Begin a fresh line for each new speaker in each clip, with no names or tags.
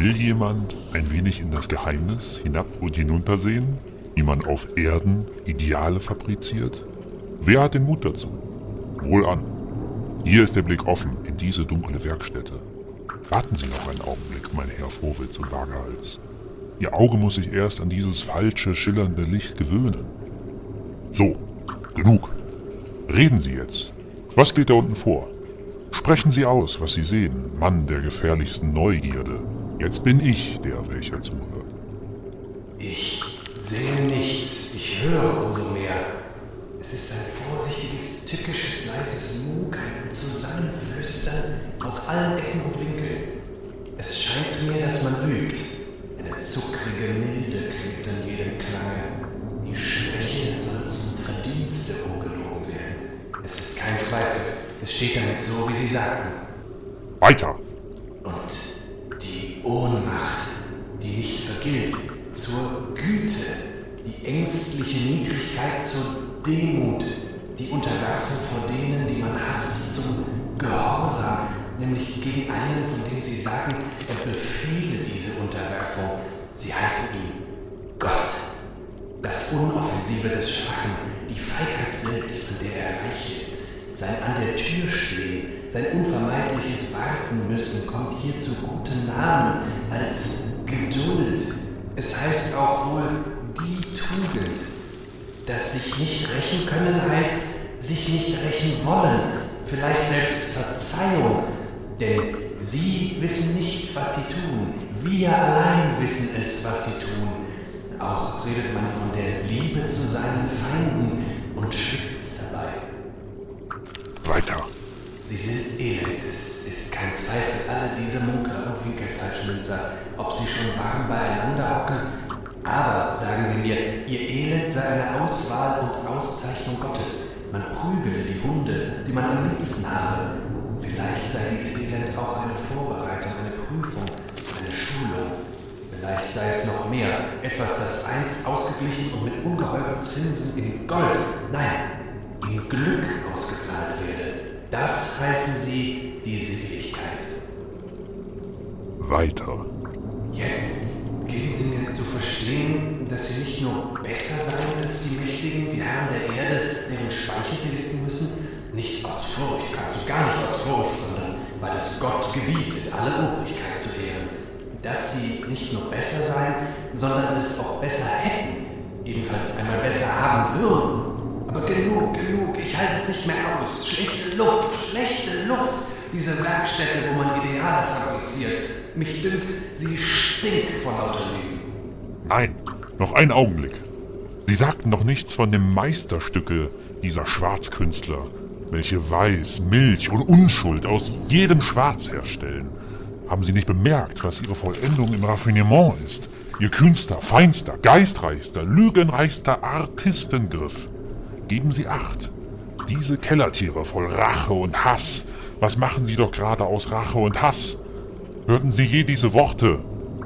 Will jemand ein wenig in das Geheimnis hinab und hinuntersehen, wie man auf Erden Ideale fabriziert? Wer hat den Mut dazu? Wohl an. Hier ist der Blick offen in diese dunkle Werkstätte. Warten Sie noch einen Augenblick, mein Herr Frohwitz und Wagerhals. Ihr Auge muss sich erst an dieses falsche, schillernde Licht gewöhnen. So, genug. Reden Sie jetzt. Was geht da unten vor? Sprechen Sie aus, was Sie sehen, Mann der gefährlichsten Neugierde. Jetzt bin ich der, welcher zuhört.
Ich sehe nichts, ich höre umso mehr. Es ist ein vorsichtiges, tückisches, leises Mugeln und Zusammenflüstern aus allen Ecken und Winkeln. Es scheint mir, dass man lügt. Eine zuckrige Milde klebt an jedem Klange. Die Schwäche soll zum Verdienste umgelogen werden. Es ist kein Zweifel. Es steht damit so, wie Sie sagten.
Weiter!
Warten müssen, kommt hier zu guten Namen als Geduld. Es heißt auch wohl die Tugend. Das sich nicht rächen können heißt, sich nicht rächen wollen, vielleicht selbst Verzeihung, denn sie wissen nicht, was sie tun. Wir allein wissen es, was sie tun. Auch redet man von der Liebe zu seinen Feinden und.
Weiter!
Sie sind elend, es ist kein Zweifel, alle diese Munkler und Winkelfalschmünzer, ob sie schon warm beieinander hocken. Aber, sagen sie mir, ihr Elend sei eine Auswahl und Auszeichnung Gottes. Man prügele die Hunde, die man am liebsten habe. Vielleicht sei dies Elend auch eine Vorbereitung, eine Prüfung, eine Schulung. Vielleicht sei es noch mehr, etwas, das einst ausgeglichen und mit ungeheuren Zinsen in Gold, nein, in Glück werde. Das heißen sie die Seligkeit.
Weiter!
Jetzt geben Sie mir zu verstehen, dass Sie nicht nur besser seien als die Mächtigen, die Herren der Erde, deren Speichel Sie lecken müssen, nicht aus Furcht, ganz und gar nicht aus Furcht, sondern weil es Gott gebietet, alle Obrigkeit zu ehren. Dass Sie nicht nur besser seien, sondern es auch besser hätten, jedenfalls einmal besser haben würden. Aber genug, genug, ich halte es nicht mehr aus. Schlechte Luft, schlechte Luft. Diese Werkstätte, wo man Ideale fabriziert. Mich dünkt, sie stinkt vor lauter Lügen.
Nein, noch einen Augenblick. Sie sagten doch nichts von dem Meisterstücke dieser Schwarzkünstler, welche Weiß, Milch und Unschuld aus jedem Schwarz herstellen. Haben Sie nicht bemerkt, was Ihre Vollendung im Raffinement ist? Ihr kühnster, feinster, geistreichster, lügenreichster Artistengriff. Geben Sie acht. Diese Kellertiere voll Rache und Hass. Was machen Sie doch gerade aus Rache und Hass? Hörten Sie je diese Worte?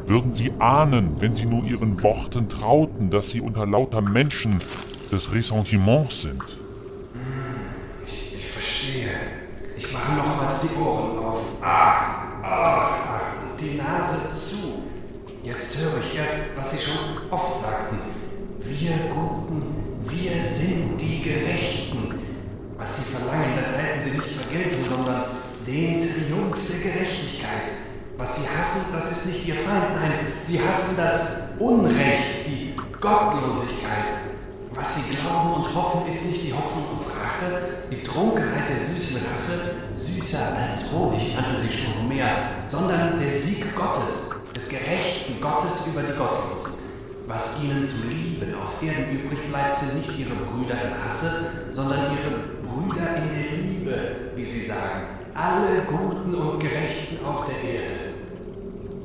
Würden Sie ahnen, wenn Sie nur Ihren Worten trauten, dass Sie unter lauter Menschen des Ressentiments sind?
Ich, ich verstehe. Ich mache nochmals die Ohren auf. Ach, ach, die Nase zu. Jetzt höre ich erst, was Sie schon oft sagten. Wir Guten, wir sind die Gerechten. Was Sie verlangen, das heißen Sie nicht vergelten, sondern den Triumph der Gerechtigkeit. Was Sie hassen, das ist nicht Ihr Feind, nein, Sie hassen das Unrecht, die Gottlosigkeit. Was Sie glauben und hoffen, ist nicht die Hoffnung auf Rache, die Trunkenheit der süßen Rache, süßer als Honig, nannte sie schon mehr, sondern der Sieg Gottes, des gerechten Gottes über die Gottlosen. Was ihnen zu lieben auf Erden übrig bleibt, sind nicht ihre Brüder im Hasse, sondern ihre Brüder in der Liebe, wie sie sagen. Alle Guten und Gerechten auf der Erde.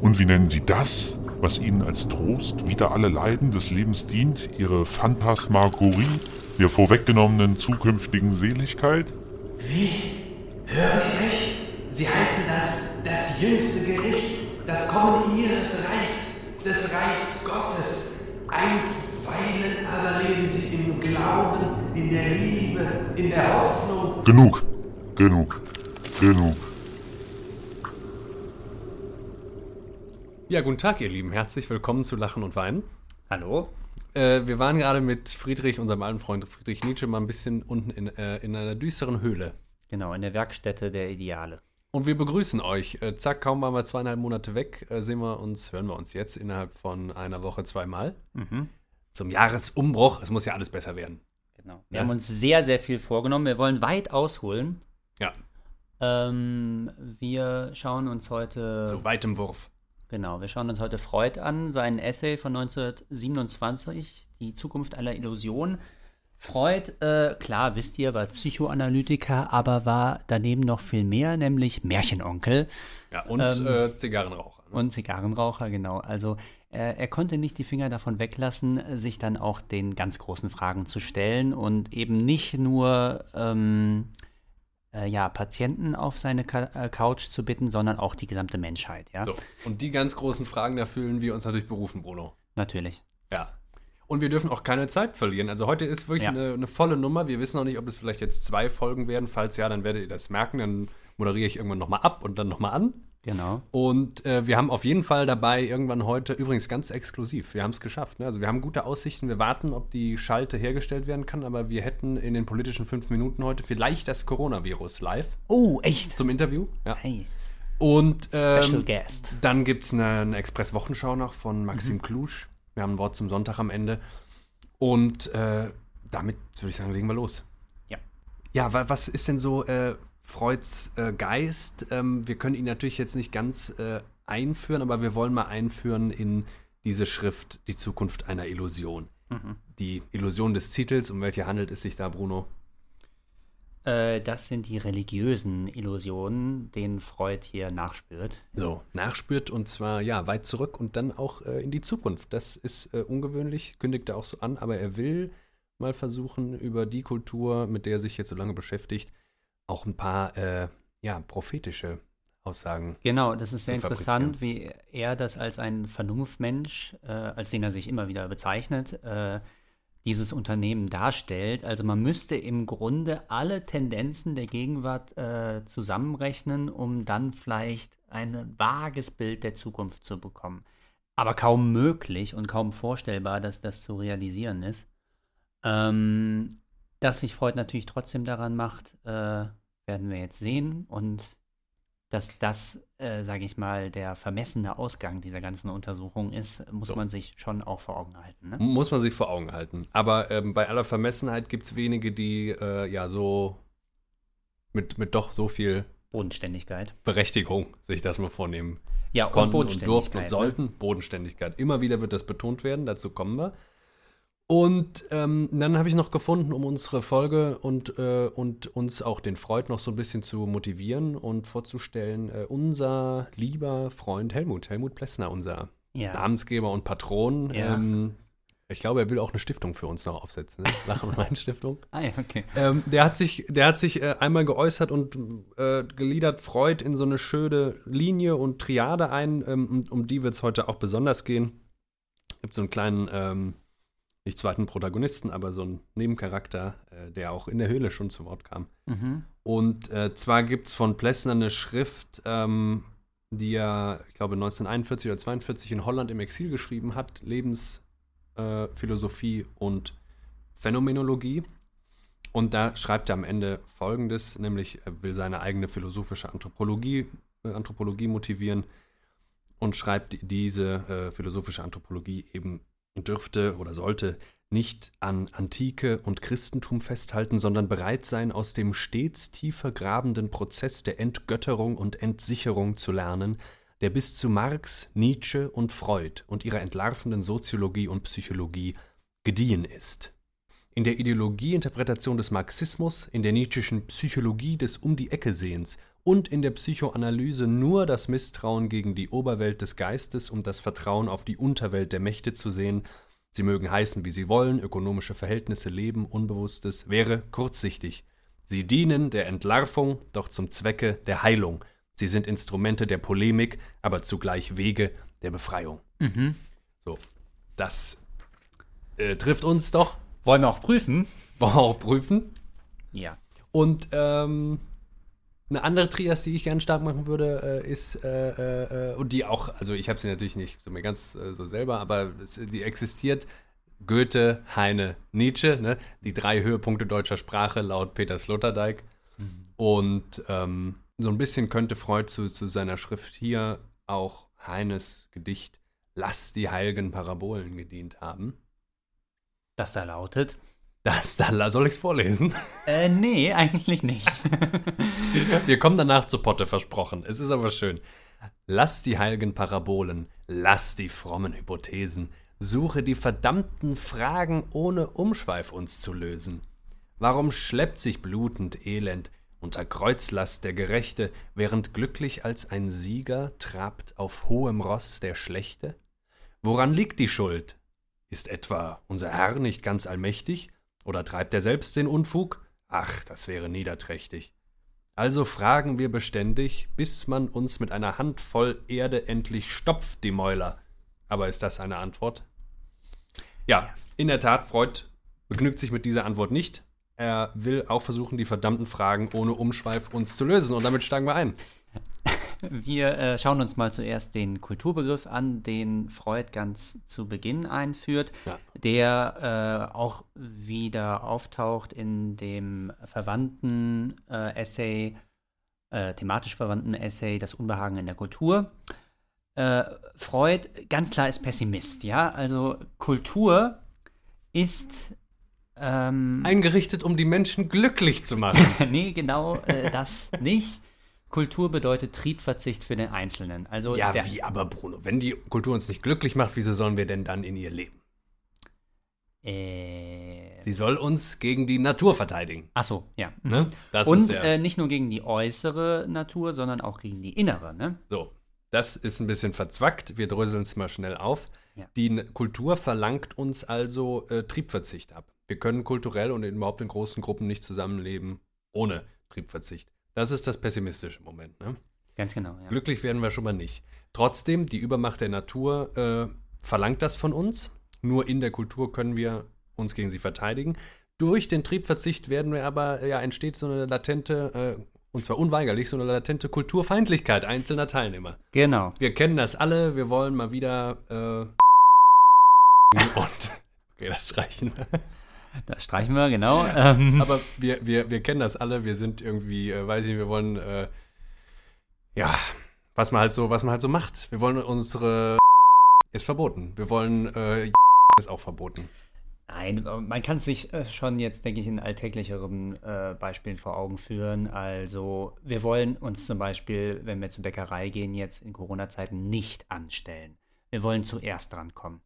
Und wie nennen Sie das, was Ihnen als Trost wider alle Leiden des Lebens dient, Ihre Phantasmagorie der vorweggenommenen zukünftigen Seligkeit?
Wie? Höre ich recht? Sie heißen das das jüngste Gericht, das Kommen Ihres Reichs, des Reichs Gottes. Einstweilen aber leben sie im Glauben, in der Liebe, in der Hoffnung.
Genug, genug, genug.
Ja, guten Tag, ihr Lieben. Herzlich willkommen zu Lachen und Weinen.
Hallo.
Äh, wir waren gerade mit Friedrich, unserem alten Freund Friedrich Nietzsche, mal ein bisschen unten in, äh, in einer düsteren Höhle.
Genau, in der Werkstätte der Ideale.
Und wir begrüßen euch. Äh, zack, kaum waren wir zweieinhalb Monate weg, äh, sehen wir uns, hören wir uns jetzt innerhalb von einer Woche zweimal.
Mhm.
Zum Jahresumbruch. Es muss ja alles besser werden.
Genau. Wir
Ja.
haben uns sehr, sehr viel vorgenommen. Wir wollen weit ausholen.
Ja,
Ähm, wir schauen uns heute.
zu weitem Wurf.
Genau, wir schauen uns heute Freud an, seinen Essay von 1927, Die Zukunft aller Illusion. Freud, äh, klar, wisst ihr, war Psychoanalytiker, aber war daneben noch viel mehr, nämlich Märchenonkel
Ja, und
Ähm,
äh, Zigarrenraucher. Ne?
und Zigarrenraucher, genau. Also äh, er konnte nicht die Finger davon weglassen, sich dann auch den ganz großen Fragen zu stellen und eben nicht nur ähm, äh, ja, Patienten auf seine Ka äh, Couch zu bitten, sondern auch die gesamte Menschheit, ja.
So. Und die ganz großen Fragen, da fühlen wir uns natürlich berufen, Bruno.
Natürlich.
Ja. Und wir dürfen auch keine Zeit verlieren. Also heute ist wirklich
Ja.
eine, eine volle Nummer. Wir wissen noch nicht, ob es vielleicht jetzt zwei Folgen werden. Falls ja, dann werdet ihr das merken. Dann moderiere ich irgendwann nochmal ab und dann nochmal an.
Genau.
Und äh, wir haben auf jeden Fall dabei irgendwann heute, übrigens ganz exklusiv, wir haben es geschafft. Ne? Also wir haben gute Aussichten, wir warten, ob die Schalte hergestellt werden kann, aber wir hätten in den politischen fünf Minuten heute vielleicht das Coronavirus live
Oh, echt?
zum Interview. Ja.
Hey,
Und
Special
ähm,
Guest.
dann gibt es eine, eine Express-Wochenschau noch von Maxim
Mhm.
Klusch. Wir haben ein Wort zum Sonntag am Ende. Und äh, damit würde ich sagen, legen wir los.
Ja.
Ja, wa was ist denn so äh, Freuds äh, Geist? Ähm, wir können ihn natürlich jetzt nicht ganz äh, einführen, aber wir wollen mal einführen in diese Schrift Die Zukunft einer Illusion.
Mhm.
Die Illusion des Titels, um welche handelt es sich da, Bruno?
Äh, das sind die religiösen Illusionen, denen Freud hier nachspürt.
So, nachspürt und zwar ja weit zurück und dann auch äh, in die Zukunft. Das ist äh, ungewöhnlich, kündigt er auch so an, aber er will mal versuchen, über die Kultur, mit der er sich jetzt so lange beschäftigt, auch ein paar äh, ja, prophetische Aussagen.
Genau, das ist sehr interessant, wie er das als ein Vernunftmensch, äh, als den er sich immer wieder bezeichnet, äh, dieses Unternehmen darstellt. Also man müsste im Grunde alle Tendenzen der Gegenwart äh, zusammenrechnen, um dann vielleicht ein vages Bild der Zukunft zu bekommen. Aber kaum möglich und kaum vorstellbar, dass das zu realisieren ist. Ähm, dass sich Freud natürlich trotzdem daran macht, äh, werden wir jetzt sehen. Und dass das, äh, sage ich mal, der vermessene Ausgang dieser ganzen Untersuchung ist, muss
So.
man sich schon auch vor Augen halten. Ne?
Muss man sich vor Augen halten. Aber ähm, bei aller Vermessenheit gibt es wenige, die äh, ja so mit, mit doch so viel
Bodenständigkeit.
Berechtigung sich das mal vornehmen
Ja, und
konnten und
Bodenständigkeit.
durften und
ne?
sollten. Bodenständigkeit. Immer wieder wird das betont werden, dazu kommen wir. Und ähm, dann habe ich noch gefunden, um unsere Folge und, äh, und uns auch den Freud noch so ein bisschen zu motivieren und vorzustellen, äh, unser lieber Freund Helmut, Helmut Plessner, unser
Ja.
Namensgeber und Patron.
Ja.
Ähm, ich glaube, er will auch eine Stiftung für uns noch aufsetzen. Ne? Lachen und Wein Stiftung.
Ah, ja, okay.
Ähm, der hat sich, der hat sich äh, einmal geäußert und äh, geliedert Freud in so eine schöne Linie und Triade ein. Ähm, um, um die wird es heute auch besonders gehen. Gibt so einen kleinen, ähm, nicht zweiten Protagonisten, aber so einen Nebencharakter, äh, der auch in der Höhle schon zu Wort kam.
Mhm.
Und äh, zwar gibt es von Plessner eine Schrift, ähm, die er, ich glaube, 1941 oder 42 in Holland im Exil geschrieben hat: Lebensphilosophie äh, und Phänomenologie. Und da schreibt er am Ende Folgendes, nämlich er will seine eigene philosophische Anthropologie, äh, Anthropologie motivieren und schreibt, die- diese äh, philosophische Anthropologie eben dürfte oder sollte nicht an Antike und Christentum festhalten, sondern bereit sein, aus dem stets tiefer grabenden Prozess der Entgötterung und Entsicherung zu lernen, der bis zu Marx, Nietzsche und Freud und ihrer entlarvenden Soziologie und Psychologie gediehen ist. In der Ideologieinterpretation des Marxismus, in der Nietzscheschen Psychologie des Um die Ecke Sehens und in der Psychoanalyse nur das Misstrauen gegen die Oberwelt des Geistes und das Vertrauen auf die Unterwelt der Mächte zu sehen, sie mögen heißen, wie sie wollen, ökonomische Verhältnisse, Leben, Unbewusstes, wäre kurzsichtig. Sie dienen der Entlarvung, doch zum Zwecke der Heilung. Sie sind Instrumente der Polemik, aber zugleich Wege der Befreiung.
Mhm.
So, das äh, trifft uns doch.
Wollen wir auch prüfen?
Wollen wir auch prüfen.
Ja.
Und ähm, Eine andere Trias, die ich gerne stark machen würde, äh, ist, äh, äh, und die auch, also ich habe sie natürlich nicht so mir ganz äh, so selber, aber sie existiert. Goethe, Heine, Nietzsche, ne? die drei Höhepunkte deutscher Sprache laut Peter Sloterdijk. Und ähm, so ein bisschen könnte Freud zu, zu seiner Schrift hier auch Heines Gedicht Lass die heiligen Parabolen gedient haben.
Das da lautet.
Das da soll ich es vorlesen?
Äh, nee, eigentlich nicht.
Wir kommen danach zu Potte, versprochen. Es ist aber schön. Lass die heiligen Parabolen, lass die frommen Hypothesen, suche die verdammten Fragen ohne Umschweif uns zu lösen. Warum schleppt sich blutend Elend unter Kreuzlast der Gerechte, während glücklich als ein Sieger trabt auf hohem Ross der Schlechte? Woran liegt die Schuld? Ist etwa unser Herr nicht ganz allmächtig? Oder treibt er selbst den Unfug? Ach, das wäre niederträchtig. Also fragen wir beständig, bis man uns mit einer Handvoll Erde endlich stopft, die Mäuler. Aber ist das eine Antwort? Ja, in der Tat, Freud begnügt sich mit dieser Antwort nicht. Er will auch versuchen, die verdammten Fragen ohne Umschweif uns zu lösen. Und damit steigen wir ein.
Wir äh, schauen uns mal zuerst den Kulturbegriff an, den Freud ganz zu Beginn einführt,
Ja.
der äh, auch wieder auftaucht in dem verwandten äh, Essay, äh, thematisch verwandten Essay Das Unbehagen in der Kultur. Äh, Freud ganz klar ist Pessimist, ja, also Kultur ist ähm,
Eingerichtet, um die Menschen glücklich zu machen.
nee, genau äh, das nicht. Kultur bedeutet Triebverzicht für den Einzelnen. Also
ja, wie aber, Bruno? Wenn die Kultur uns nicht glücklich macht, wieso sollen wir denn dann in ihr leben?
Äh,
Sie soll uns gegen die Natur verteidigen.
ach so, ja. Mhm.
Ne? Das
Und äh, nicht nur gegen die äußere Natur, sondern auch gegen die innere. Ne?
So, das ist ein bisschen verzwackt. Wir dröseln es mal schnell auf.
Ja.
Die Kultur verlangt uns also äh, Triebverzicht ab. Wir können kulturell und überhaupt in großen Gruppen nicht zusammenleben ohne Triebverzicht. Das ist das pessimistische Moment. Ne?
Ganz genau, ja.
Glücklich werden wir schon mal nicht. Trotzdem, die Übermacht der Natur äh, verlangt das von uns. Nur in der Kultur können wir uns gegen sie verteidigen. Durch den Triebverzicht werden wir aber, ja, entsteht so eine latente, äh, und zwar unweigerlich, so eine latente Kulturfeindlichkeit einzelner Teilnehmer.
Genau.
Wir kennen das alle, wir wollen mal wieder äh, und okay, das streichen.
Da streichen wir, genau. Ähm,
Aber wir, wir, wir kennen das alle, wir sind irgendwie, äh, weiß ich nicht, wir wollen, äh, ja, was man halt so, was man halt so macht. Wir wollen unsere ist verboten. Wir wollen äh, ist auch verboten.
Nein, man kann es sich äh, schon jetzt, denke ich, in alltäglicheren äh, Beispielen vor Augen führen. Also, wir wollen uns zum Beispiel, wenn wir zur Bäckerei gehen, jetzt in Corona-Zeiten nicht anstellen. Wir wollen zuerst drankommen.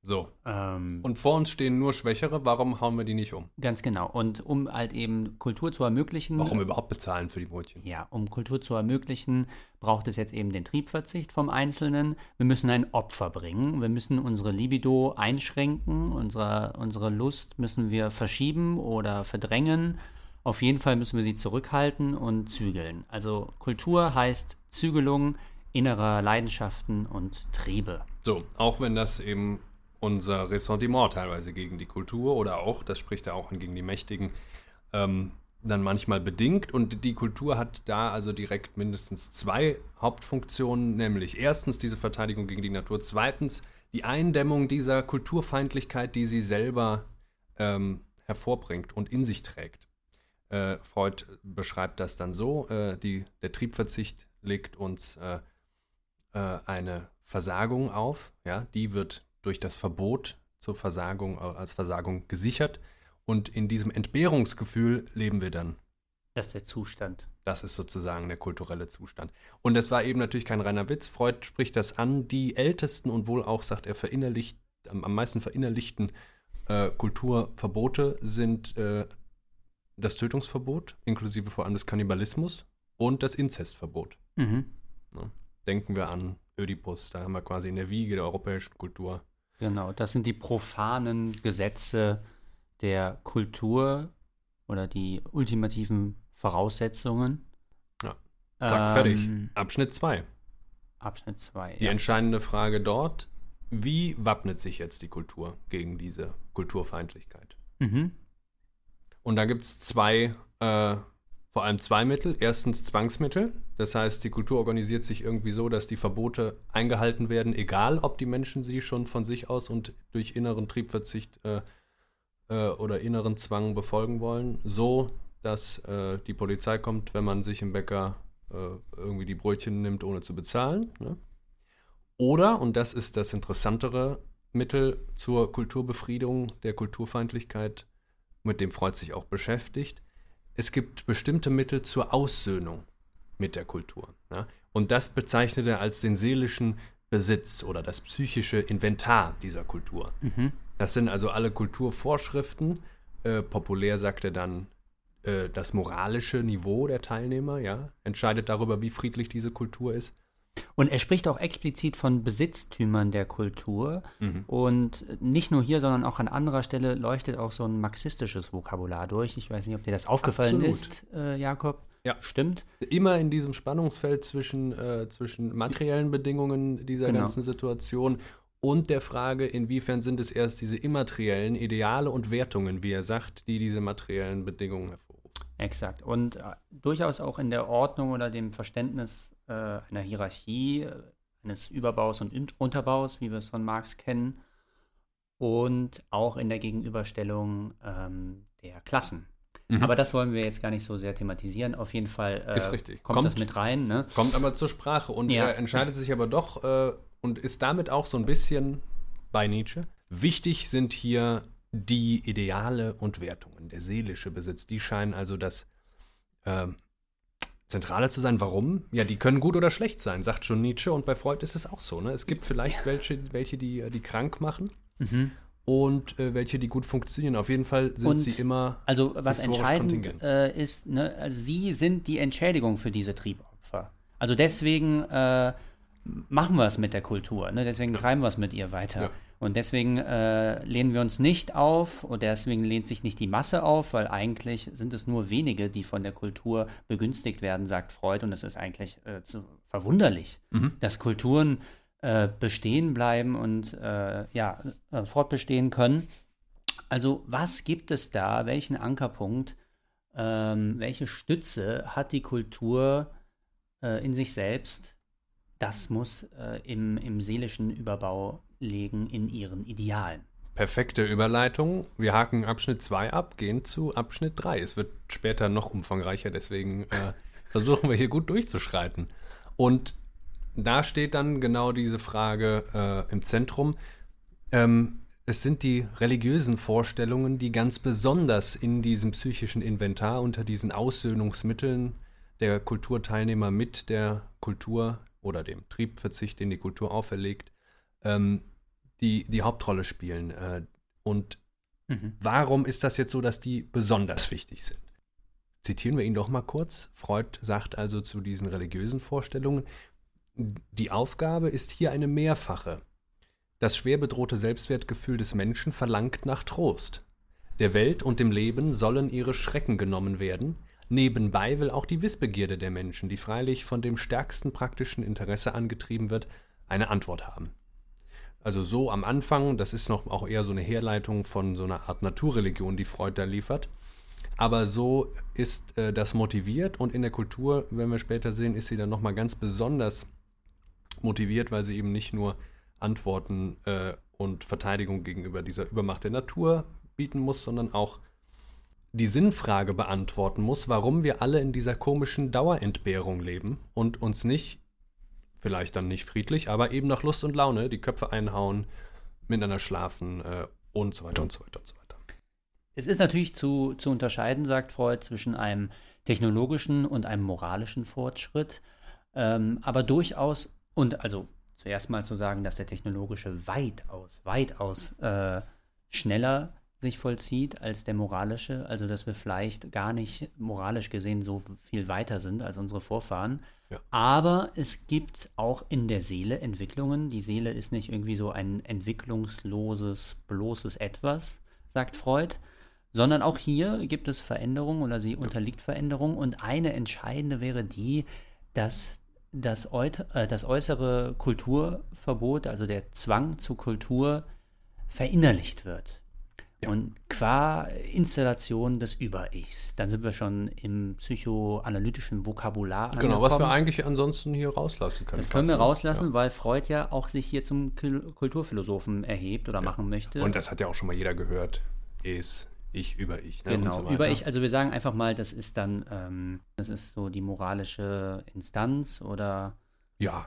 So.
Ähm,
Und vor uns stehen nur Schwächere, warum hauen wir die nicht um?
ganz genau. Und um halt eben Kultur zu ermöglichen.
Warum überhaupt bezahlen für die Brötchen?
Ja, um Kultur zu ermöglichen, braucht es jetzt eben den Triebverzicht vom Einzelnen. Wir müssen ein Opfer bringen. Wir müssen unsere Libido einschränken. Unsere, unsere Lust müssen wir verschieben oder verdrängen. Auf jeden Fall müssen wir sie zurückhalten und zügeln. Also Kultur heißt Zügelung innerer Leidenschaften und Triebe.
So, auch wenn das eben unser Ressentiment teilweise gegen die Kultur oder auch, das spricht ja auch an gegen die Mächtigen, ähm, dann manchmal bedingt. Und die Kultur hat da also direkt mindestens zwei Hauptfunktionen, nämlich erstens diese Verteidigung gegen die Natur, zweitens die Eindämmung dieser Kulturfeindlichkeit, die sie selber ähm, hervorbringt und in sich trägt. Äh, Freud beschreibt das dann so, äh, die, der Triebverzicht legt uns äh, äh, eine Versagung auf, ja, die wird durch das Verbot zur Versagung äh, als Versagung gesichert und in diesem Entbehrungsgefühl leben wir dann.
Das ist der Zustand.
Das ist sozusagen der kulturelle Zustand. Und das war eben natürlich kein reiner Witz. Freud spricht das an. Die ältesten und wohl auch, sagt er, verinnerlicht, am, meisten verinnerlichten äh, Kulturverbote sind äh, das Tötungsverbot, inklusive vor allem des Kannibalismus und das Inzestverbot.
Mhm.
Denken wir an Ödipus, da haben wir quasi in der Wiege der europäischen Kultur.
Genau, das sind die profanen Gesetze der Kultur oder die ultimativen Voraussetzungen.
Ja. Zack, fertig.
Ähm,
Abschnitt 2.
Abschnitt 2.
Die entscheidende Frage dort, wie wappnet sich jetzt die Kultur gegen diese Kulturfeindlichkeit?
Mhm.
Und da gibt es zwei äh, vor allem zwei Mittel. Erstens Zwangsmittel. Das heißt, die Kultur organisiert sich irgendwie so, dass die Verbote eingehalten werden, egal ob die Menschen sie schon von sich aus und durch inneren Triebverzicht äh, äh, oder inneren Zwang befolgen wollen. So, dass äh, die Polizei kommt, wenn man sich im Bäcker äh, irgendwie die Brötchen nimmt, ohne zu bezahlen. Ne? Oder, und das ist das interessantere Mittel zur Kulturbefriedung der Kulturfeindlichkeit, mit dem Freud sich auch beschäftigt, es gibt bestimmte Mittel zur Aussöhnung mit der Kultur. Ja? Und das bezeichnet er als den seelischen Besitz oder das psychische Inventar dieser Kultur. Mhm. Das sind also alle Kulturvorschriften. Äh, populär sagt er dann äh, das moralische Niveau der Teilnehmer, ja, entscheidet darüber, wie friedlich diese Kultur ist.
Und er spricht auch explizit von Besitztümern der Kultur. Mhm. Und nicht nur hier, sondern auch an anderer Stelle leuchtet auch so ein marxistisches Vokabular durch. Ich weiß nicht, ob dir das aufgefallen Absolut. ist, äh, Jakob.
Ja. Stimmt. Immer in diesem Spannungsfeld zwischen, äh, zwischen materiellen Bedingungen dieser genau. ganzen Situation und der Frage, inwiefern sind es erst diese immateriellen Ideale und Wertungen, wie er sagt, die diese materiellen Bedingungen hervorrufen.
Exakt. Und äh, durchaus auch in der Ordnung oder dem Verständnis äh, einer Hierarchie, äh, eines Überbaus und Unterbaus, wie wir es von Marx kennen. Und auch in der Gegenüberstellung ähm, der Klassen. Mhm. Aber das wollen wir jetzt gar nicht so sehr thematisieren. Auf jeden Fall
äh, ist richtig.
kommt, kommt, das mit rein. Ne?
Kommt aber zur Sprache und ja. er entscheidet sich aber doch äh, und ist damit auch so ein bisschen bei Nietzsche. Wichtig sind hier die Ideale und Wertungen, der seelische Besitz, die scheinen also das äh, Zentrale zu sein. Warum? Ja, die können gut oder schlecht sein, sagt schon Nietzsche. Und bei Freud ist es auch so. Ne? Es gibt vielleicht welche, welche die, äh, die krank machen. Mhm. Und äh, welche, die gut funktionieren. Auf jeden Fall sind und sie immer.
Also, was entscheidend äh, ist, ne, sie sind die Entschädigung für diese Triebopfer. Also, deswegen äh, machen wir es mit der Kultur. Ne? Deswegen treiben wir es mit ihr weiter. Ja. Und deswegen äh, lehnen wir uns nicht auf und deswegen lehnt sich nicht die Masse auf, weil eigentlich sind es nur wenige, die von der Kultur begünstigt werden, sagt Freud. Und es ist eigentlich äh, zu, verwunderlich, mhm. dass Kulturen äh, bestehen bleiben und äh, ja, äh, fortbestehen können. Also was gibt es da? Welchen Ankerpunkt? Ähm, welche Stütze hat die Kultur äh, in sich selbst? Das muss im, im seelischen Überbau legen in ihren Idealen.
Perfekte Überleitung. Wir haken Abschnitt 2 ab, gehen zu Abschnitt 3. Es wird später noch umfangreicher, deswegen äh, versuchen wir hier gut durchzuschreiten. Und da steht dann genau diese Frage äh, im Zentrum. Ähm, es sind die religiösen Vorstellungen, die ganz besonders in diesem psychischen Inventar unter diesen Aussöhnungsmitteln der Kulturteilnehmer mit der Kultur oder dem Triebverzicht, den die Kultur auferlegt, ähm, die, die Hauptrolle spielen. Äh, und mhm. warum ist das jetzt so, dass die besonders wichtig sind? Zitieren wir ihn doch mal kurz. Freud sagt also zu diesen religiösen Vorstellungen, die Aufgabe ist hier eine mehrfache. Das schwer bedrohte Selbstwertgefühl des Menschen verlangt nach Trost. Der Welt und dem Leben sollen ihre Schrecken genommen werden. Nebenbei will auch die Wissbegierde der Menschen, die freilich von dem stärksten praktischen Interesse angetrieben wird, eine Antwort haben. Also so am Anfang, das ist noch auch eher so eine Herleitung von so einer Art Naturreligion, die Freud da liefert. Aber so ist äh, das motiviert und in der Kultur, wenn wir später sehen, ist sie dann nochmal ganz besonders motiviert, weil sie eben nicht nur Antworten äh, und Verteidigung gegenüber dieser Übermacht der Natur bieten muss, sondern auch die Sinnfrage beantworten muss, warum wir alle in dieser komischen Dauerentbehrung leben und uns nicht vielleicht dann nicht friedlich, aber eben nach Lust und Laune die Köpfe einhauen, miteinander schlafen äh, und so weiter und so weiter und so weiter.
Es ist natürlich zu, zu unterscheiden, sagt Freud, zwischen einem technologischen und einem moralischen Fortschritt, ähm, aber durchaus, und also zuerst mal zu sagen, dass der technologische weitaus, weitaus äh, schneller sich vollzieht als der moralische, also dass wir vielleicht gar nicht moralisch gesehen so viel weiter sind als unsere Vorfahren. Ja. Aber es gibt auch in der Seele Entwicklungen. Die Seele ist nicht irgendwie so ein entwicklungsloses, bloßes Etwas, sagt Freud, sondern auch hier gibt es Veränderungen oder sie unterliegt Veränderungen. Und eine entscheidende wäre die, dass das, äh, das äußere Kulturverbot, also der Zwang zur Kultur, verinnerlicht wird. Ja. Und qua Installation des Über-Ichs, dann sind wir schon im psychoanalytischen Vokabular.
Genau, angekommen. was wir eigentlich ansonsten hier rauslassen können.
Das können wir rauslassen, ja. weil Freud ja auch sich hier zum Kulturphilosophen erhebt oder ja. machen möchte.
Und das hat ja auch schon mal jeder gehört. Es, ich über ich.
Ne? Genau, so über ich. Also wir sagen einfach mal, das ist dann, ähm, das ist so die moralische Instanz oder.
Ja,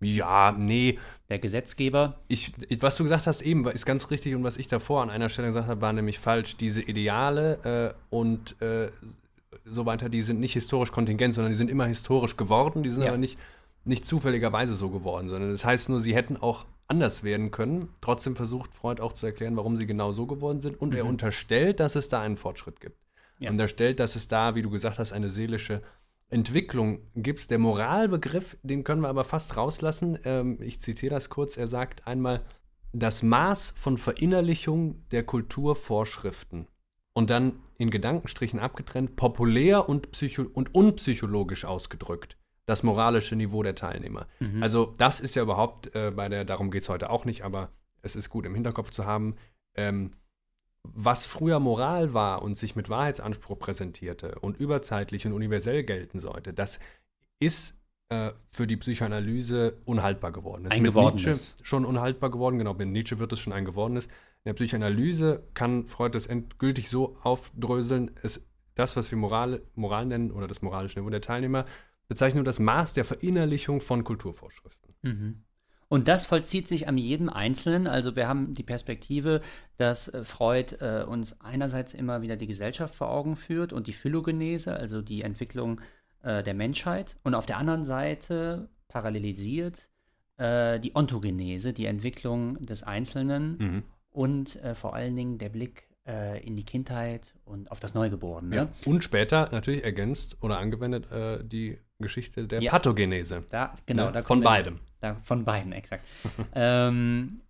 ja, nee.
Der Gesetzgeber.
Ich, was du gesagt hast eben, ist ganz richtig und was ich davor an einer Stelle gesagt habe, war nämlich falsch. Diese Ideale äh, und äh, so weiter, die sind nicht historisch kontingent, sondern die sind immer historisch geworden. Die sind ja. aber nicht, nicht zufälligerweise so geworden, sondern das heißt nur, sie hätten auch anders werden können. Trotzdem versucht Freud auch zu erklären, warum sie genau so geworden sind. Und mhm. er unterstellt, dass es da einen Fortschritt gibt. Ja. Unterstellt, dass es da, wie du gesagt hast, eine seelische Entwicklung gibt es. Der Moralbegriff, den können wir aber fast rauslassen. Ähm, ich zitiere das kurz. Er sagt einmal, das Maß von Verinnerlichung der Kulturvorschriften und dann in Gedankenstrichen abgetrennt, populär und, psycho und unpsychologisch ausgedrückt, das moralische Niveau der Teilnehmer. Mhm. Also das ist ja überhaupt äh, bei der, darum geht es heute auch nicht, aber es ist gut im Hinterkopf zu haben, ähm, was früher Moral war und sich mit Wahrheitsanspruch präsentierte und überzeitlich und universell gelten sollte, das ist äh, für die Psychoanalyse unhaltbar geworden.
Das ist mit Nietzsche
schon unhaltbar geworden, genau, mit Nietzsche wird es schon ein gewordenes. In der Psychoanalyse kann Freud das endgültig so aufdröseln, es, das, was wir Moral, Moral nennen oder das moralische Niveau der Teilnehmer, bezeichnet nur das Maß der Verinnerlichung von Kulturvorschriften.
Mhm. Und das vollzieht sich an jedem Einzelnen. Also wir haben die Perspektive, dass äh, Freud äh, uns einerseits immer wieder die Gesellschaft vor Augen führt und die Phylogenese, also die Entwicklung äh, der Menschheit. Und auf der anderen Seite parallelisiert äh, die Ontogenese, die Entwicklung des Einzelnen mhm. und äh, vor allen Dingen der Blick äh, in die Kindheit und auf das Neugeborene. Ja.
Und später natürlich ergänzt oder angewendet die Geschichte der ja. Pathogenese.
Da, genau,
ne?
da
von beidem.
Da, von beiden, exakt. ähm,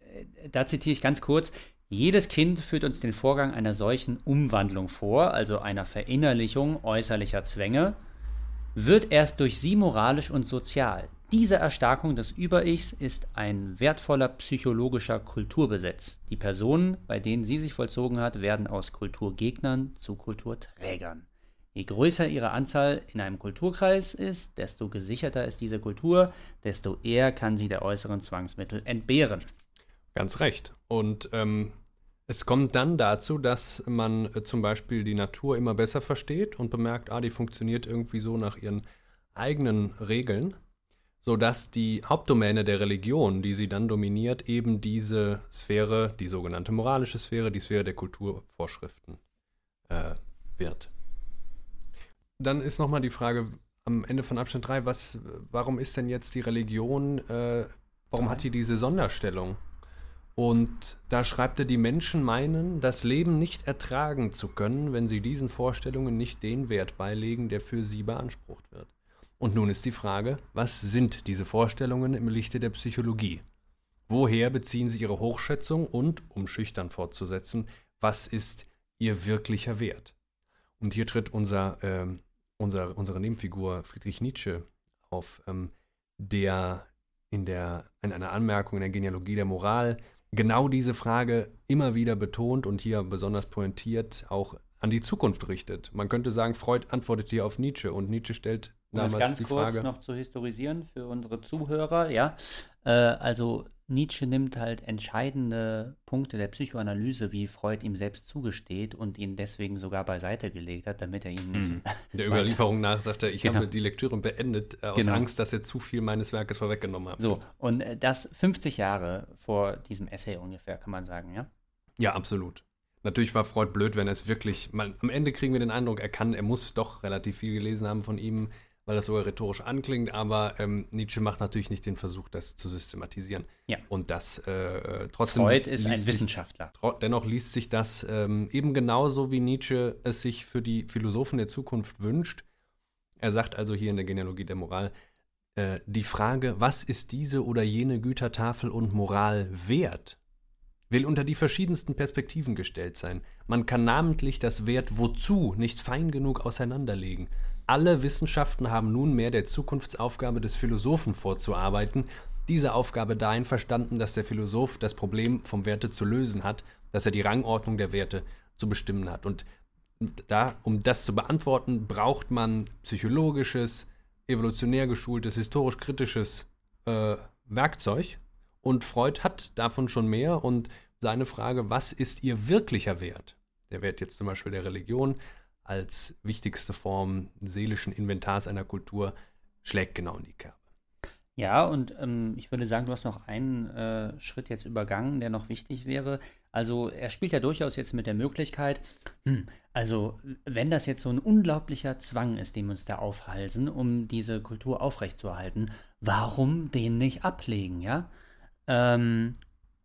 da zitiere ich ganz kurz. Jedes Kind führt uns den Vorgang einer solchen Umwandlung vor, also einer Verinnerlichung äußerlicher Zwänge, wird erst durch sie moralisch und sozial. Diese Erstarkung des Über-Ichs ist ein wertvoller psychologischer Kulturbesitz. Die Personen, bei denen sie sich vollzogen hat, werden aus Kulturgegnern zu Kulturträgern. Je größer ihre Anzahl in einem Kulturkreis ist, desto gesicherter ist diese Kultur, desto eher kann sie der äußeren Zwangsmittel entbehren.
Ganz recht. Und ähm, es kommt dann dazu, dass man äh, zum Beispiel die Natur immer besser versteht und bemerkt, ah, die funktioniert irgendwie so nach ihren eigenen Regeln, sodass die Hauptdomäne der Religion, die sie dann dominiert, eben diese Sphäre, die sogenannte moralische Sphäre, die Sphäre der Kulturvorschriften äh, wird dann ist nochmal die Frage am Ende von Abschnitt 3, was, warum ist denn jetzt die Religion, äh, warum hat die diese Sonderstellung? Und da schreibt er, die Menschen meinen, das Leben nicht ertragen zu können, wenn sie diesen Vorstellungen nicht den Wert beilegen, der für sie beansprucht wird. Und nun ist die Frage, was sind diese Vorstellungen im Lichte der Psychologie? Woher beziehen sie ihre Hochschätzung und, um schüchtern fortzusetzen, was ist ihr wirklicher Wert? Und hier tritt unser ähm, unser, unsere Nebenfigur Friedrich Nietzsche auf, ähm, der in, der in einer Anmerkung in der Genealogie der Moral genau diese Frage immer wieder betont und hier besonders pointiert auch an die Zukunft richtet. Man könnte sagen, Freud antwortet hier auf Nietzsche und Nietzsche stellt
um damals
das
ganz
die
kurz
Frage,
noch zu historisieren für unsere Zuhörer, ja. Äh, also Nietzsche nimmt halt entscheidende Punkte der Psychoanalyse, wie Freud ihm selbst zugesteht und ihn deswegen sogar beiseite gelegt hat, damit er ihn nicht. Mhm.
Der Überlieferung nach sagt er, ich genau. habe die Lektüre beendet äh, aus genau. Angst, dass er zu viel meines Werkes vorweggenommen hat.
So, und äh, das 50 Jahre vor diesem Essay ungefähr, kann man sagen, ja?
Ja, absolut. Natürlich war Freud blöd, wenn er es wirklich. Man, am Ende kriegen wir den Eindruck, er kann, er muss doch relativ viel gelesen haben von ihm weil das sogar rhetorisch anklingt, aber ähm, Nietzsche macht natürlich nicht den Versuch, das zu systematisieren.
Ja.
Und das äh, trotzdem.
Freud ist ein Wissenschaftler.
Sich, dennoch liest sich das ähm, eben genauso, wie Nietzsche es sich für die Philosophen der Zukunft wünscht. Er sagt also hier in der Genealogie der Moral, äh, die Frage, was ist diese oder jene Gütertafel und Moral wert, will unter die verschiedensten Perspektiven gestellt sein. Man kann namentlich das Wert wozu nicht fein genug auseinanderlegen. Alle Wissenschaften haben nunmehr der Zukunftsaufgabe des Philosophen vorzuarbeiten, diese Aufgabe dahin verstanden, dass der Philosoph das Problem vom Werte zu lösen hat, dass er die Rangordnung der Werte zu bestimmen hat. Und da, um das zu beantworten, braucht man psychologisches, evolutionär geschultes, historisch-kritisches äh, Werkzeug. Und Freud hat davon schon mehr. Und seine Frage, was ist ihr wirklicher Wert? Der Wert jetzt zum Beispiel der Religion als wichtigste Form seelischen Inventars einer Kultur schlägt genau in die Kerbe.
Ja, und ähm, ich würde sagen, du hast noch einen äh, Schritt jetzt übergangen, der noch wichtig wäre. Also er spielt ja durchaus jetzt mit der Möglichkeit, hm, also wenn das jetzt so ein unglaublicher Zwang ist, den wir uns da aufhalsen, um diese Kultur aufrechtzuerhalten, warum den nicht ablegen, ja? Ähm,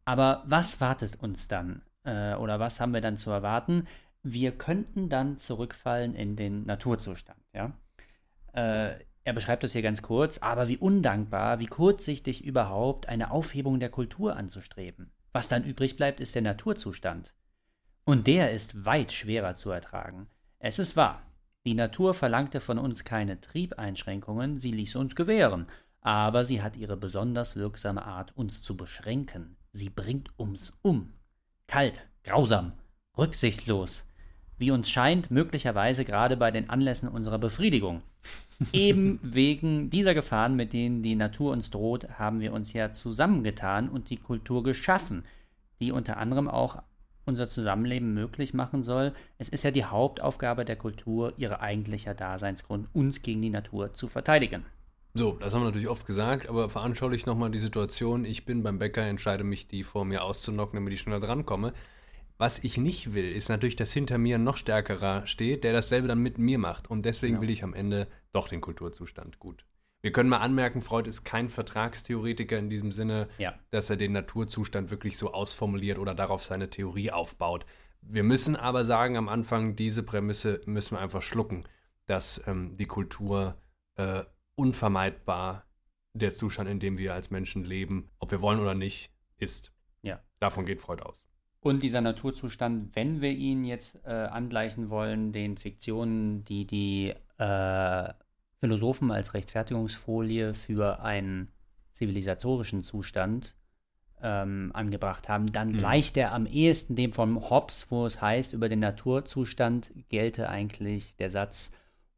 aber was wartet uns dann? Äh, oder was haben wir dann zu erwarten? Wir könnten dann zurückfallen in den Naturzustand, ja? Äh, er beschreibt es hier ganz kurz, aber wie undankbar, wie kurzsichtig überhaupt eine Aufhebung der Kultur anzustreben. Was dann übrig bleibt, ist der Naturzustand. Und der ist weit schwerer zu ertragen. Es ist wahr, die Natur verlangte von uns keine Triebeinschränkungen, sie ließ uns gewähren, aber sie hat ihre besonders wirksame Art, uns zu beschränken. Sie bringt uns um. Kalt, grausam, rücksichtslos. Wie uns scheint, möglicherweise gerade bei den Anlässen unserer Befriedigung. Eben wegen dieser Gefahren, mit denen die Natur uns droht, haben wir uns ja zusammengetan und die Kultur geschaffen, die unter anderem auch unser Zusammenleben möglich machen soll. Es ist ja die Hauptaufgabe der Kultur, ihr eigentlicher Daseinsgrund, uns gegen die Natur zu verteidigen.
So, das haben wir natürlich oft gesagt, aber veranschaulich nochmal die Situation, ich bin beim Bäcker, entscheide mich, die vor mir auszunocken, damit ich schneller drankomme. Was ich nicht will, ist natürlich, dass hinter mir ein noch stärkerer steht, der dasselbe dann mit mir macht. Und deswegen ja. will ich am Ende doch den Kulturzustand gut. Wir können mal anmerken, Freud ist kein Vertragstheoretiker in diesem Sinne, ja. dass er den Naturzustand wirklich so ausformuliert oder darauf seine Theorie aufbaut. Wir müssen aber sagen, am Anfang, diese Prämisse müssen wir einfach schlucken, dass ähm, die Kultur äh, unvermeidbar der Zustand, in dem wir als Menschen leben, ob wir wollen oder nicht, ist. Ja. Davon geht Freud aus.
Und dieser Naturzustand, wenn wir ihn jetzt äh, angleichen wollen, den Fiktionen, die die äh, Philosophen als Rechtfertigungsfolie für einen zivilisatorischen Zustand ähm, angebracht haben, dann mhm. gleicht er am ehesten dem von Hobbes, wo es heißt, über den Naturzustand gelte eigentlich der Satz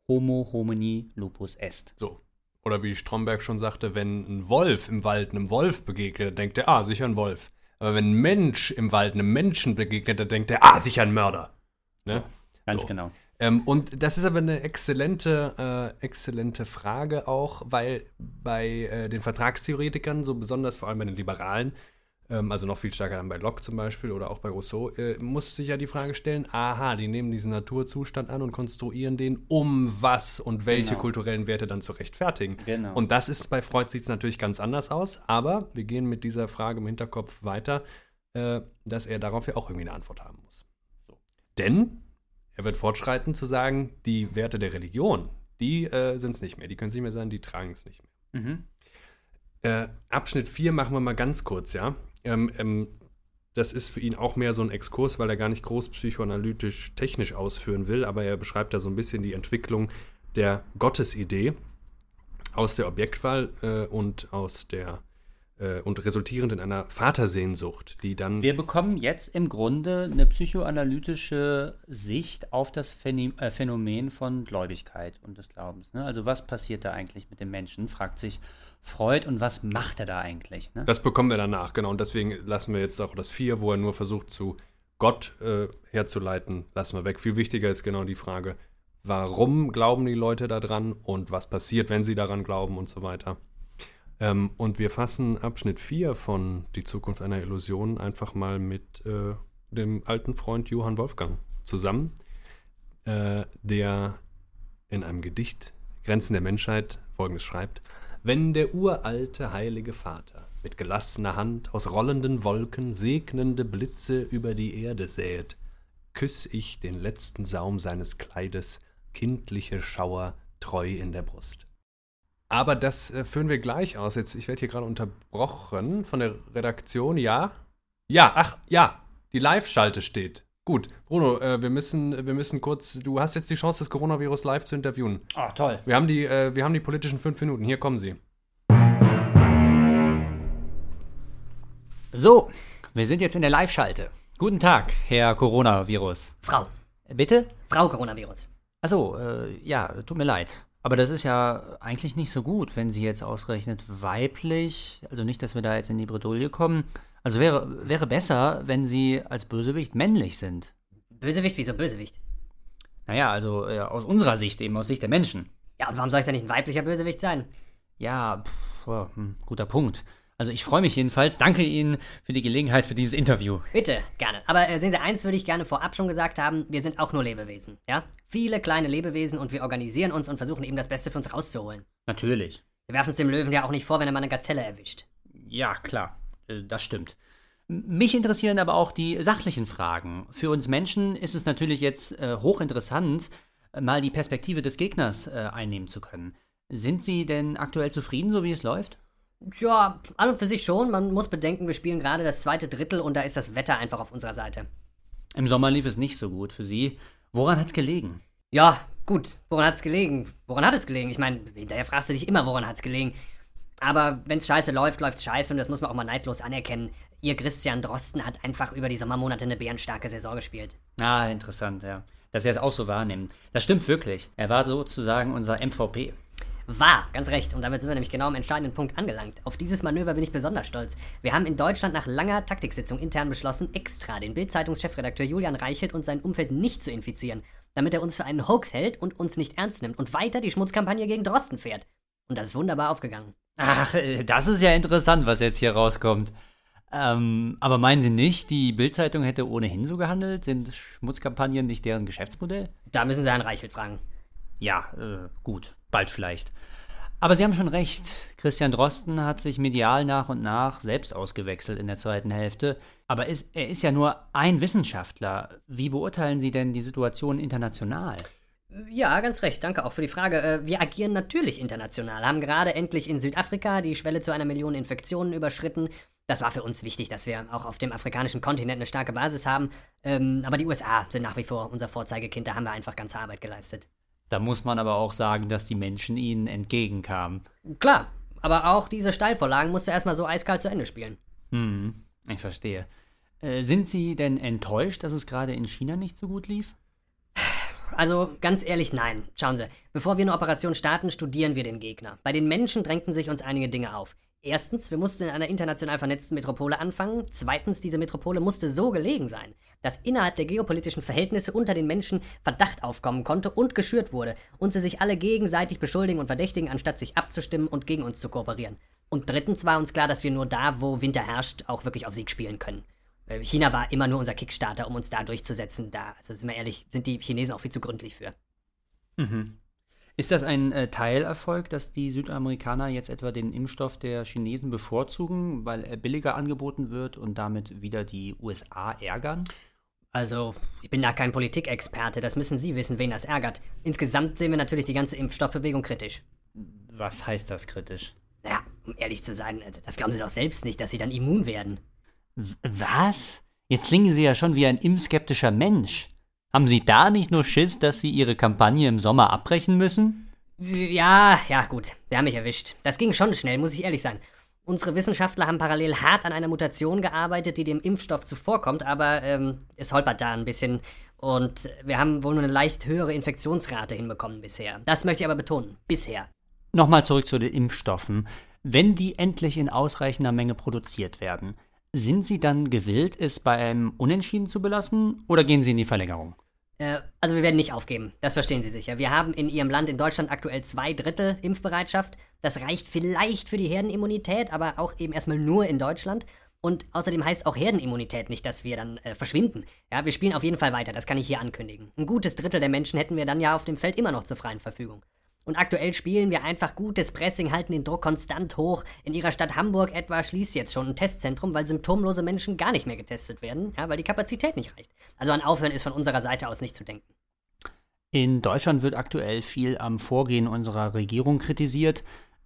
Homo homini lupus est.
So. Oder wie Stromberg schon sagte, wenn ein Wolf im Wald einem Wolf begegnet, dann denkt er, ah, sicher ein Wolf. Aber wenn ein Mensch im Wald einem Menschen begegnet, dann denkt er, ah, sicher ein Mörder.
Ne? So, ganz so. genau.
Ähm, und das ist aber eine exzellente, äh, exzellente Frage auch, weil bei äh, den Vertragstheoretikern, so besonders vor allem bei den Liberalen, also noch viel stärker dann bei Locke zum Beispiel oder auch bei Rousseau, äh, muss sich ja die Frage stellen, aha, die nehmen diesen Naturzustand an und konstruieren den, um was und welche genau. kulturellen Werte dann zu rechtfertigen. Genau. Und das ist bei Freud sieht es natürlich ganz anders aus, aber wir gehen mit dieser Frage im Hinterkopf weiter, äh, dass er darauf ja auch irgendwie eine Antwort haben muss. So. Denn er wird fortschreiten zu sagen, die Werte der Religion, die äh, sind es nicht mehr, die können es nicht mehr sein, die tragen es nicht mehr. Mhm. Äh, Abschnitt 4 machen wir mal ganz kurz, ja. Ähm, ähm, das ist für ihn auch mehr so ein Exkurs, weil er gar nicht groß psychoanalytisch technisch ausführen will, aber er beschreibt da so ein bisschen die Entwicklung der Gottesidee aus der Objektwahl äh, und aus der äh, und resultierend in einer Vatersehnsucht, die dann.
Wir bekommen jetzt im Grunde eine psychoanalytische Sicht auf das äh, Phänomen von Gläubigkeit und des Glaubens. Ne? Also was passiert da eigentlich mit dem Menschen, fragt sich Freud und was macht er da eigentlich? Ne?
Das bekommen wir danach, genau. Und deswegen lassen wir jetzt auch das Vier, wo er nur versucht zu Gott äh, herzuleiten, lassen wir weg. Viel wichtiger ist genau die Frage, warum glauben die Leute daran und was passiert, wenn sie daran glauben und so weiter. Ähm, und wir fassen Abschnitt 4 von Die Zukunft einer Illusion einfach mal mit äh, dem alten Freund Johann Wolfgang zusammen, äh, der in einem Gedicht Grenzen der Menschheit folgendes schreibt. Wenn der uralte heilige Vater mit gelassener Hand aus rollenden Wolken segnende Blitze über die Erde säet, küss ich den letzten Saum seines Kleides, kindliche Schauer treu in der Brust. Aber das äh, führen wir gleich aus. Jetzt, ich werde hier gerade unterbrochen von der Redaktion. Ja? Ja, ach, ja. Die Live-Schalte steht. Gut, Bruno, äh, wir, müssen, wir müssen kurz. Du hast jetzt die Chance, das Coronavirus live zu interviewen.
Ach, toll.
Wir haben die, äh, wir haben die politischen fünf Minuten. Hier kommen sie.
So, wir sind jetzt in der Live-Schalte. Guten Tag, Herr Coronavirus.
Frau.
Bitte?
Frau Coronavirus.
Achso, äh, ja, tut mir leid. Aber das ist ja eigentlich nicht so gut, wenn Sie jetzt ausgerechnet weiblich, also nicht, dass wir da jetzt in die Bredouille kommen. Also wäre, wäre besser, wenn Sie als Bösewicht männlich sind.
Bösewicht? Wieso Bösewicht?
Naja, also äh, aus unserer Sicht, eben aus Sicht der Menschen.
Ja, und warum soll ich da nicht ein weiblicher Bösewicht sein?
Ja, pff, oh, hm, guter Punkt. Also ich freue mich jedenfalls. Danke Ihnen für die Gelegenheit für dieses Interview.
Bitte, gerne. Aber äh, sehen Sie, eins würde ich gerne vorab schon gesagt haben, wir sind auch nur Lebewesen, ja? Viele kleine Lebewesen und wir organisieren uns und versuchen eben das Beste für uns rauszuholen.
Natürlich.
Wir werfen es dem Löwen ja auch nicht vor, wenn er mal eine Gazelle erwischt.
Ja, klar. Äh, Das stimmt. Mich interessieren aber auch die sachlichen Fragen. Für uns Menschen ist es natürlich jetzt äh, hochinteressant, äh, mal die Perspektive des Gegners äh, einnehmen zu können. Sind Sie denn aktuell zufrieden, so wie es läuft?
Tja, an und für sich schon. Man muss bedenken, wir spielen gerade das zweite Drittel und da ist das Wetter einfach auf unserer Seite.
Im Sommer lief es nicht so gut für Sie. Woran hat's gelegen?
Ja, gut. Woran hat's gelegen? Woran hat es gelegen? Ich meine, hinterher fragst du dich immer, woran hat's gelegen. Aber wenn's scheiße läuft, läuft's scheiße und das muss man auch mal neidlos anerkennen. Ihr Christian Drosten hat einfach über die Sommermonate eine bärenstarke Saison gespielt.
Ah, interessant, ja. Dass Sie es auch so wahrnehmen. Das stimmt wirklich. Er war sozusagen unser MVP.
War, ganz recht. Und damit sind wir nämlich genau am entscheidenden Punkt angelangt. Auf dieses Manöver bin ich besonders stolz. Wir haben in Deutschland nach langer Taktiksitzung intern beschlossen, extra den Bild-Zeitungs-Chefredakteur Julian Reichelt und sein Umfeld nicht zu infizieren, damit er uns für einen Hoax hält und uns nicht ernst nimmt und weiter die Schmutzkampagne gegen Drosten fährt. Und das ist wunderbar aufgegangen.
Ach, äh, das ist ja interessant, was jetzt hier rauskommt. Ähm, aber meinen Sie nicht, die Bildzeitung hätte ohnehin so gehandelt? Sind Schmutzkampagnen nicht deren Geschäftsmodell?
Da müssen Sie Herrn Reichelt fragen.
Ja, äh, gut, bald vielleicht. Aber Sie haben schon recht. Christian Drosten hat sich medial nach und nach selbst ausgewechselt in der zweiten Hälfte. Aber ist, er ist ja nur ein Wissenschaftler. Wie beurteilen Sie denn die Situation international?
Ja, ganz recht. Danke auch für die Frage. Äh, Wir agieren natürlich international, haben gerade endlich in Südafrika die Schwelle zu einer Million Infektionen überschritten. Das war für uns wichtig, dass wir auch auf dem afrikanischen Kontinent eine starke Basis haben. Ähm, aber die USA sind nach wie vor unser Vorzeigekind. Da haben wir einfach ganze Arbeit geleistet.
Da muss man aber auch sagen, dass die Menschen ihnen entgegenkamen.
Klar, aber auch diese Steilvorlagen musst du erstmal so eiskalt zu Ende spielen.
Hm, ich verstehe. Äh, sind Sie denn enttäuscht, dass es gerade in China nicht so gut lief?
Also ganz ehrlich, nein. Schauen Sie, bevor wir eine Operation starten, studieren wir den Gegner. Bei den Menschen drängten sich uns einige Dinge auf. Erstens, wir mussten in einer international vernetzten Metropole anfangen. Zweitens, diese Metropole musste so gelegen sein, dass innerhalb der geopolitischen Verhältnisse unter den Menschen Verdacht aufkommen konnte und geschürt wurde und sie sich alle gegenseitig beschuldigen und verdächtigen, anstatt sich abzustimmen und gegen uns zu kooperieren. Und drittens war uns klar, dass wir nur da, wo Winter herrscht, auch wirklich auf Sieg spielen können. Äh, China war immer nur unser Kickstarter, um uns da durchzusetzen. Da, also sind wir ehrlich, sind die Chinesen auch viel zu gründlich für.
Mhm. Ist das ein äh, Teilerfolg, dass die Südamerikaner jetzt etwa den Impfstoff der Chinesen bevorzugen, weil er billiger angeboten wird und damit wieder die USA ärgern?
Also, ich bin da kein Politikexperte, das müssen Sie wissen, wen das ärgert. Insgesamt sehen wir natürlich die ganze Impfstoffbewegung kritisch.
Was heißt das kritisch?
Naja, um ehrlich zu sein, also, das glauben Sie doch selbst nicht, dass Sie dann immun werden.
W was? Jetzt klingen Sie ja schon wie ein impfskeptischer Mensch. Haben Sie da nicht nur Schiss, dass Sie Ihre Kampagne im Sommer abbrechen müssen?
Ja, ja, gut, Sie haben mich erwischt. Das ging schon schnell, muss ich ehrlich sein. Unsere Wissenschaftler haben parallel hart an einer Mutation gearbeitet, die dem Impfstoff zuvorkommt, aber ähm, es holpert da ein bisschen. Und wir haben wohl nur eine leicht höhere Infektionsrate hinbekommen bisher. Das möchte ich aber betonen. Bisher.
Nochmal zurück zu den Impfstoffen. Wenn die endlich in ausreichender Menge produziert werden, sind Sie dann gewillt, es bei einem Unentschieden zu belassen oder gehen Sie in die Verlängerung?
Äh, also wir werden nicht aufgeben, das verstehen Sie sicher. Wir haben in Ihrem Land in Deutschland aktuell zwei Drittel Impfbereitschaft. Das reicht vielleicht für die Herdenimmunität, aber auch eben erstmal nur in Deutschland. Und außerdem heißt auch Herdenimmunität nicht, dass wir dann äh, verschwinden. Ja, wir spielen auf jeden Fall weiter, das kann ich hier ankündigen. Ein gutes Drittel der Menschen hätten wir dann ja auf dem Feld immer noch zur freien Verfügung. Und aktuell spielen wir einfach gutes Pressing, halten den Druck konstant hoch. In ihrer Stadt Hamburg etwa schließt jetzt schon ein Testzentrum, weil symptomlose Menschen gar nicht mehr getestet werden, ja, weil die Kapazität nicht reicht. Also an Aufhören ist von unserer Seite aus nicht zu denken.
In Deutschland wird aktuell viel am Vorgehen unserer Regierung kritisiert,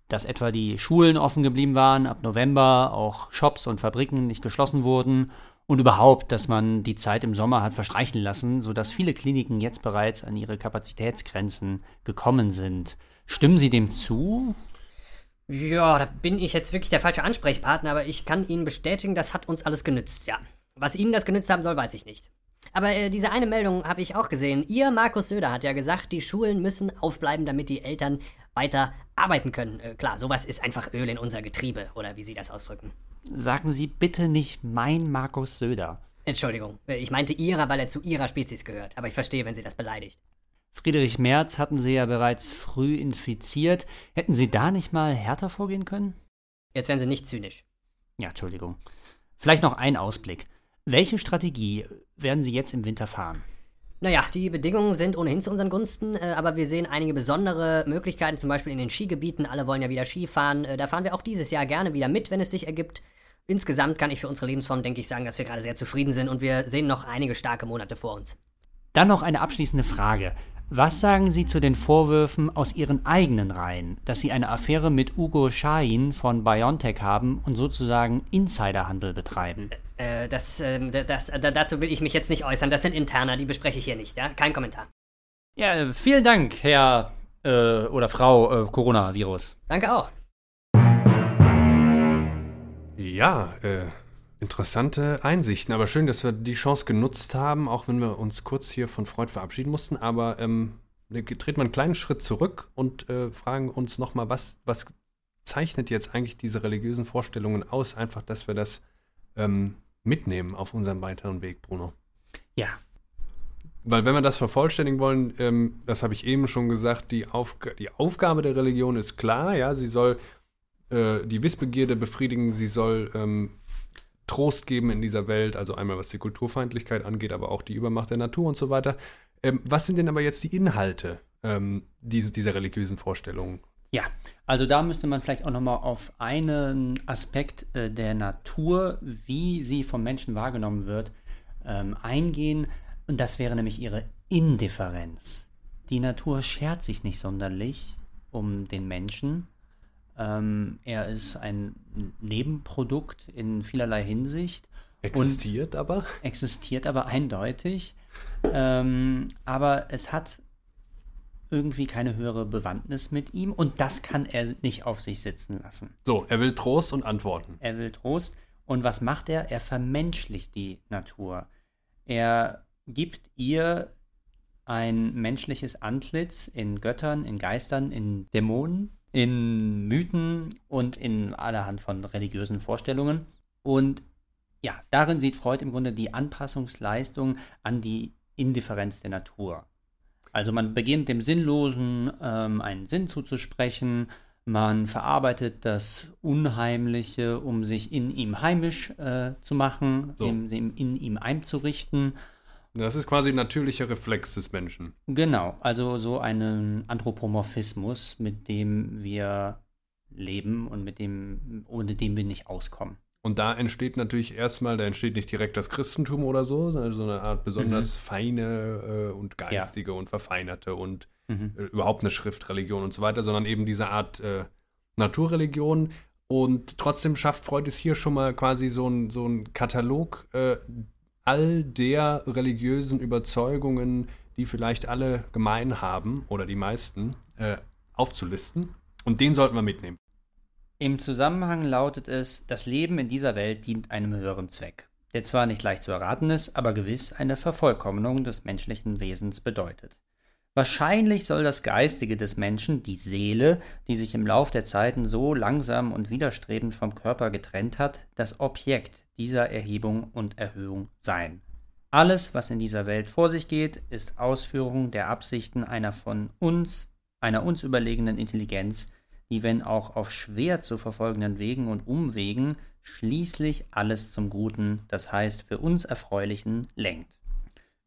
dass etwa die Schulen offen geblieben waren ab November, auch Shops und Fabriken nicht geschlossen wurden und überhaupt, dass man die Zeit im Sommer hat verstreichen lassen, sodass viele Kliniken jetzt bereits an ihre Kapazitätsgrenzen gekommen sind. Stimmen Sie dem zu?
Ja, da bin ich jetzt wirklich der falsche Ansprechpartner, aber ich kann Ihnen bestätigen, das hat uns alles genützt, ja. Was Ihnen das genützt haben soll, weiß ich nicht. Aber äh, diese eine Meldung habe ich auch gesehen. Ihr, Markus Söder, hat ja gesagt, die Schulen müssen aufbleiben, damit die Eltern weiter arbeiten können. Äh, klar, sowas ist einfach Öl in unser Getriebe, oder wie Sie das ausdrücken.
Sagen Sie bitte nicht mein Markus Söder.
Entschuldigung, äh, ich meinte Ihrer, weil er zu Ihrer Spezies gehört. Aber ich verstehe, wenn Sie das beleidigt.
Friedrich Merz hatten Sie ja bereits früh infiziert. Hätten Sie da nicht mal härter vorgehen können?
Jetzt werden Sie nicht zynisch.
Ja, Entschuldigung. Vielleicht noch ein Ausblick. Welche Strategie werden Sie jetzt im Winter fahren?
Naja, die Bedingungen sind ohnehin zu unseren Gunsten, äh, aber wir sehen einige besondere Möglichkeiten, zum Beispiel in den Skigebieten. Alle wollen ja wieder Skifahren. Äh, da fahren wir auch dieses Jahr gerne wieder mit, wenn es sich ergibt. Insgesamt kann ich für unsere Lebensform, denke ich, sagen, dass wir gerade sehr zufrieden sind und wir sehen noch einige starke Monate vor uns.
Dann noch eine abschließende Frage. Was sagen Sie zu den Vorwürfen aus Ihren eigenen Reihen, dass Sie eine Affäre mit Ugo Shahin von BioNTech haben und sozusagen Insiderhandel betreiben?
Äh, das, äh, das, äh, dazu will ich mich jetzt nicht äußern. Das sind Interner, die bespreche ich hier nicht, ja? Kein Kommentar.
Ja, äh, vielen Dank, Herr äh, oder Frau äh, Coronavirus.
Danke auch.
Ja, äh, interessante Einsichten, aber schön, dass wir die Chance genutzt haben, auch wenn wir uns kurz hier von Freud verabschieden mussten. Aber ähm, treten wir einen kleinen Schritt zurück und äh, fragen uns nochmal, was, was zeichnet jetzt eigentlich diese religiösen Vorstellungen aus? Einfach, dass wir das ähm, mitnehmen auf unserem weiteren Weg, Bruno.
Ja.
Weil wenn wir das vervollständigen wollen, ähm, das habe ich eben schon gesagt, die, Aufg die Aufgabe der Religion ist klar, ja, sie soll äh, die Wissbegierde befriedigen, sie soll ähm, Trost geben in dieser Welt, also einmal was die Kulturfeindlichkeit angeht, aber auch die Übermacht der Natur und so weiter. Ähm, was sind denn aber jetzt die Inhalte ähm, diese, dieser religiösen Vorstellungen?
Ja, also da müsste man vielleicht auch nochmal auf einen Aspekt äh, der Natur, wie sie vom Menschen wahrgenommen wird, ähm, eingehen. Und das wäre nämlich ihre Indifferenz. Die Natur schert sich nicht sonderlich um den Menschen, ähm, er ist ein Nebenprodukt in vielerlei Hinsicht.
Existiert aber?
Existiert aber eindeutig. Ähm, aber es hat irgendwie keine höhere Bewandtnis mit ihm und das kann er nicht auf sich sitzen lassen.
So, er will Trost und Antworten.
Er will Trost. Und was macht er? Er vermenschlicht die Natur. Er gibt ihr ein menschliches Antlitz in Göttern, in Geistern, in Dämonen in Mythen und in allerhand von religiösen Vorstellungen. Und ja, darin sieht Freud im Grunde die Anpassungsleistung an die Indifferenz der Natur. Also man beginnt dem Sinnlosen ähm, einen Sinn zuzusprechen, man verarbeitet das Unheimliche, um sich in ihm heimisch äh, zu machen, so. in, in ihm einzurichten
das ist quasi ein natürlicher Reflex des Menschen.
Genau, also so einen Anthropomorphismus, mit dem wir leben und mit dem, ohne dem wir nicht auskommen.
Und da entsteht natürlich erstmal, da entsteht nicht direkt das Christentum oder so, sondern so eine Art besonders mhm. feine äh, und geistige ja. und verfeinerte und mhm. äh, überhaupt eine Schriftreligion und so weiter, sondern eben diese Art äh, Naturreligion. Und trotzdem schafft Freud es hier schon mal quasi so ein, so ein Katalog äh, all der religiösen Überzeugungen, die vielleicht alle gemein haben oder die meisten, äh, aufzulisten. Und den sollten wir mitnehmen.
Im Zusammenhang lautet es, das Leben in dieser Welt dient einem höheren Zweck, der zwar nicht leicht zu erraten ist, aber gewiss eine Vervollkommnung des menschlichen Wesens bedeutet. Wahrscheinlich soll das Geistige des Menschen, die Seele, die sich im Lauf der Zeiten so langsam und widerstrebend vom Körper getrennt hat, das Objekt dieser Erhebung und Erhöhung sein. Alles, was in dieser Welt vor sich geht, ist Ausführung der Absichten einer von uns, einer uns überlegenen Intelligenz, die, wenn auch auf schwer zu verfolgenden Wegen und Umwegen, schließlich alles zum Guten, das heißt für uns Erfreulichen, lenkt.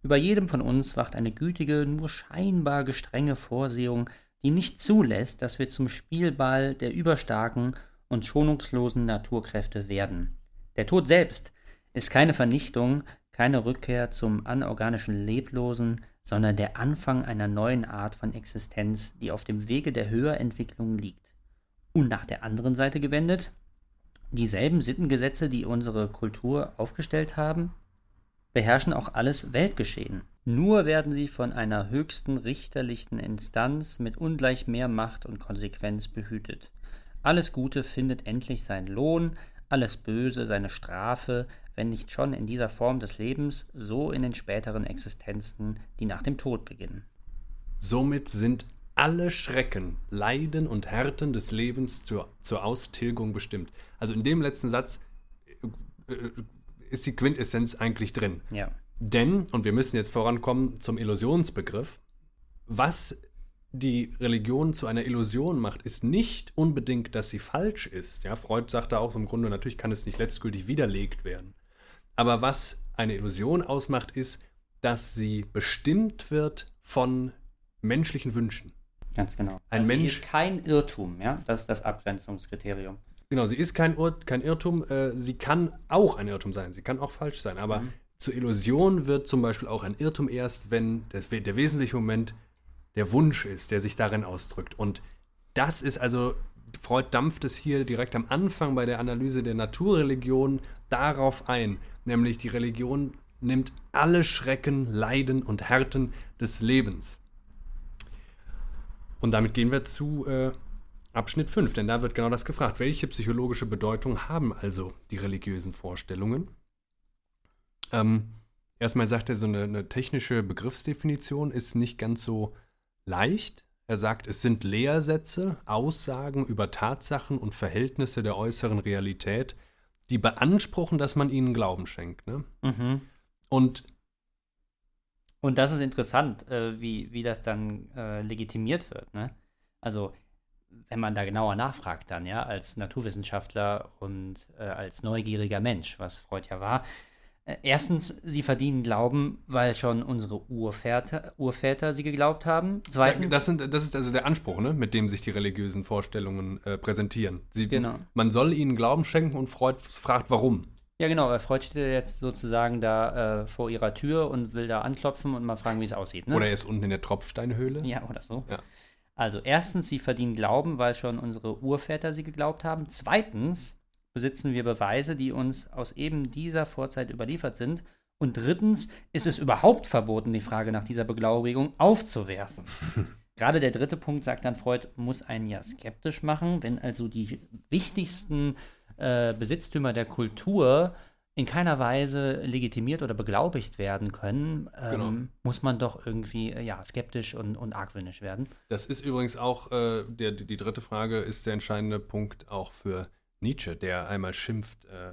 Über jedem von uns wacht eine gütige, nur scheinbar gestrenge Vorsehung, die nicht zulässt, dass wir zum Spielball der überstarken und schonungslosen Naturkräfte werden. Der Tod selbst ist keine Vernichtung, keine Rückkehr zum anorganischen Leblosen, sondern der Anfang einer neuen Art von Existenz, die auf dem Wege der Höherentwicklung liegt. Und nach der anderen Seite gewendet, dieselben Sittengesetze, die unsere Kultur aufgestellt haben, beherrschen auch alles Weltgeschehen. Nur werden sie von einer höchsten richterlichen Instanz mit ungleich mehr Macht und Konsequenz behütet. Alles Gute findet endlich seinen Lohn, alles Böse seine Strafe, wenn nicht schon in dieser Form des Lebens, so in den späteren Existenzen, die nach dem Tod beginnen.
Somit sind alle Schrecken, Leiden und Härten des Lebens zur, zur Austilgung bestimmt. Also in dem letzten Satz äh, äh, ist die Quintessenz eigentlich drin.
Ja.
Denn, und wir müssen jetzt vorankommen zum Illusionsbegriff, was die Religion zu einer Illusion macht, ist nicht unbedingt, dass sie falsch ist. Ja, Freud sagt da auch im Grunde, natürlich kann es nicht letztgültig widerlegt werden. Aber was eine Illusion ausmacht, ist, dass sie bestimmt wird von menschlichen Wünschen.
Ganz genau.
Ein
also sie
Mensch-
ist kein Irrtum, ja. Das ist das Abgrenzungskriterium.
Genau, sie ist kein, Ur kein Irrtum, äh, sie kann auch ein Irrtum sein, sie kann auch falsch sein, aber
Mhm.
zur Illusion wird zum Beispiel auch ein Irrtum erst, wenn das, der wesentliche Moment der Wunsch ist, der sich darin ausdrückt. Und das ist also, Freud dampft es hier direkt am Anfang bei der Analyse der Naturreligion darauf ein, nämlich die Religion nimmt alle Schrecken, Leiden und Härten des Lebens. Und damit gehen wir zu äh, Abschnitt 5, denn da wird genau das gefragt. Welche psychologische Bedeutung haben also die religiösen Vorstellungen? Ähm, erstmal sagt er, so eine, eine technische Begriffsdefinition ist nicht ganz so leicht. Er sagt, es sind Lehrsätze, Aussagen über Tatsachen und Verhältnisse der äußeren Realität, die beanspruchen, dass man ihnen Glauben schenkt. Ne? Und
Und das ist interessant, äh, wie, wie das dann äh, legitimiert wird. Ne? Also, wenn man da genauer nachfragt, dann, ja, als Naturwissenschaftler und äh, als neugieriger Mensch, was Freud ja war. Äh, erstens, sie verdienen Glauben, weil schon unsere Urväter, Urväter sie geglaubt haben. Zweitens,
das, sind, das ist also der Anspruch, ne, mit dem sich die religiösen Vorstellungen äh, präsentieren. Sie,
Genau.
Man soll ihnen Glauben schenken und Freud fragt, warum.
ja genau, weil Freud steht jetzt sozusagen da äh, vor ihrer Tür und will da anklopfen und mal fragen, wie es aussieht. Ne?
Oder er ist unten in der Tropfsteinhöhle.
Ja, oder so.
Ja.
Also erstens, sie verdienen Glauben, weil schon unsere Urväter sie geglaubt haben. Zweitens besitzen wir Beweise, die uns aus eben dieser Vorzeit überliefert sind. Und drittens ist es überhaupt verboten, die Frage nach dieser Beglaubigung aufzuwerfen. Gerade der dritte Punkt, sagt dann Freud, muss einen ja skeptisch machen, wenn also die wichtigsten äh, Besitztümer der Kultur in keiner Weise legitimiert oder beglaubigt werden können, ähm,
Genau.
muss man doch irgendwie äh, ja, skeptisch und, und argwöhnisch werden.
Das ist übrigens auch, äh, der, die, die dritte Frage ist der entscheidende Punkt auch für Nietzsche, der einmal schimpft, äh,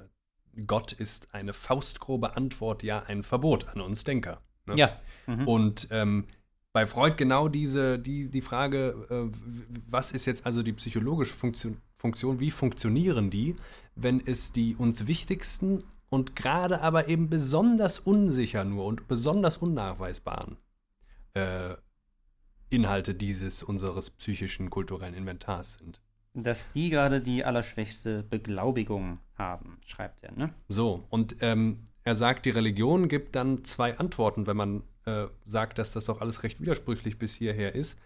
Gott ist eine faustgrobe Antwort, ja ein Verbot an uns Denker. ne?
Ja. Mhm.
Und ähm, bei Freud genau diese, die, die Frage, äh, was ist jetzt also die psychologische Funktion, Funktion, wie funktionieren die, wenn es die uns wichtigsten und gerade aber eben besonders unsicher nur und besonders unnachweisbaren äh, Inhalte dieses unseres psychischen kulturellen Inventars sind.
Dass die gerade die allerschwächste Beglaubigung haben, schreibt er, ne?
So, und ähm, er sagt, die Religion gibt dann zwei Antworten, wenn man äh, sagt, dass das doch alles recht widersprüchlich bis hierher ist.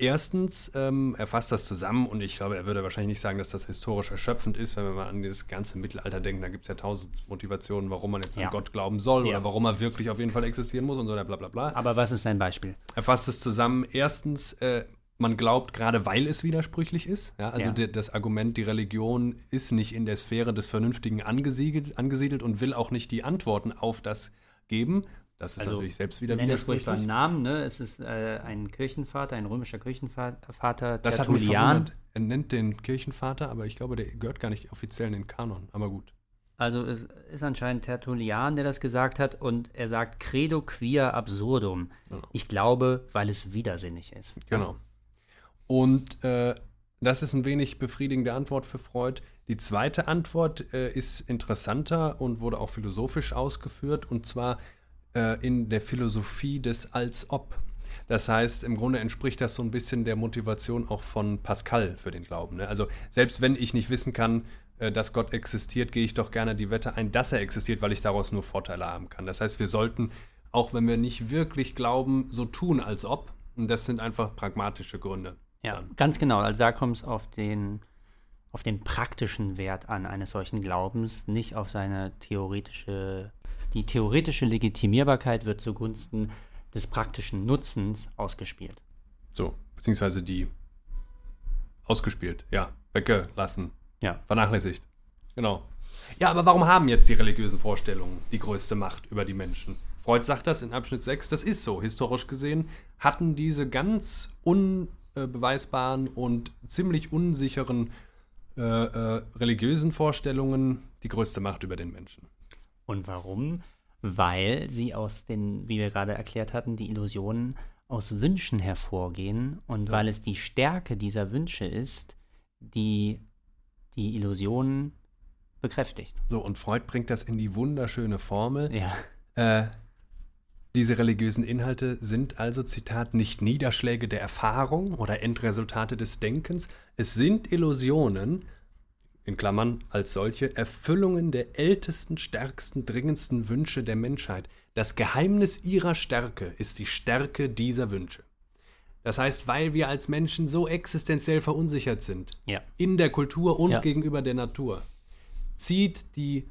Erstens, ähm, er fasst das zusammen und ich glaube, er würde wahrscheinlich nicht sagen, dass das historisch erschöpfend ist, wenn wir mal an das ganze Mittelalter denken. Da gibt es ja tausend Motivationen, warum man jetzt
Ja.
an Gott glauben soll
Ja.
oder warum er wirklich auf jeden Fall existieren muss und so, bla bla bla.
Aber was ist sein Beispiel?
Er fasst es zusammen. Erstens, äh, man glaubt, gerade weil es widersprüchlich ist. Ja, also
Ja.
das Argument, die Religion ist nicht in der Sphäre des Vernünftigen angesiedelt, angesiedelt und will auch nicht die Antworten auf das geben. Das ist
Also,
natürlich selbst wieder
ruhig beim
widersprüchlich.
Namen, ne? Es ist äh, ein Kirchenvater, ein römischer Kirchenvater,
Das hat mich verwundert. Er nennt den Kirchenvater, aber ich glaube, der gehört gar nicht offiziell in den Kanon. Aber gut.
Also es ist anscheinend Tertullian, der das gesagt hat und er sagt credo quia absurdum.
Genau.
Ich glaube, weil es widersinnig ist.
Genau. Und äh, das ist ein wenig befriedigende Antwort für Freud. Die zweite Antwort äh, ist interessanter und wurde auch philosophisch ausgeführt, und zwar äh, in der Philosophie des Als-Ob. Das heißt, im Grunde entspricht das so ein bisschen der Motivation auch von Pascal für den Glauben. Ne? Also selbst wenn ich nicht wissen kann, äh, dass Gott existiert, gehe ich doch gerne die Wette ein, dass er existiert, weil ich daraus nur Vorteile haben kann. Das heißt, wir sollten, auch wenn wir nicht wirklich glauben, so tun, als ob. Und das sind einfach pragmatische Gründe.
Ja, ganz genau. Also da kommt es auf den, auf den praktischen Wert an eines solchen Glaubens, nicht auf seine theoretische. Die theoretische Legitimierbarkeit wird zugunsten des praktischen Nutzens ausgespielt.
So, beziehungsweise die ausgespielt, ja, weggelassen,
Ja.
vernachlässigt. Genau. Ja, aber warum haben jetzt die religiösen Vorstellungen die größte Macht über die Menschen? Freud sagt das in Abschnitt 6, das ist so. Historisch gesehen hatten diese ganz unbeweisbaren und ziemlich unsicheren äh, äh, religiösen Vorstellungen die größte Macht über den Menschen.
Und warum? Weil sie aus den, wie wir gerade erklärt hatten, die Illusionen aus Wünschen hervorgehen und weil es die Stärke dieser Wünsche ist, die die Illusionen bekräftigt.
So, und Freud bringt das in die wunderschöne Formel.
Ja.
Äh, diese religiösen Inhalte sind also, Zitat, nicht Niederschläge der Erfahrung oder Endresultate des Denkens. Es sind Illusionen, in Klammern als solche, Erfüllungen der ältesten, stärksten, dringendsten Wünsche der Menschheit. Das Geheimnis ihrer Stärke ist die Stärke dieser Wünsche. Das heißt, weil wir als Menschen so existenziell verunsichert sind,
Ja.
in der Kultur und
Ja.
gegenüber der Natur, zieht die,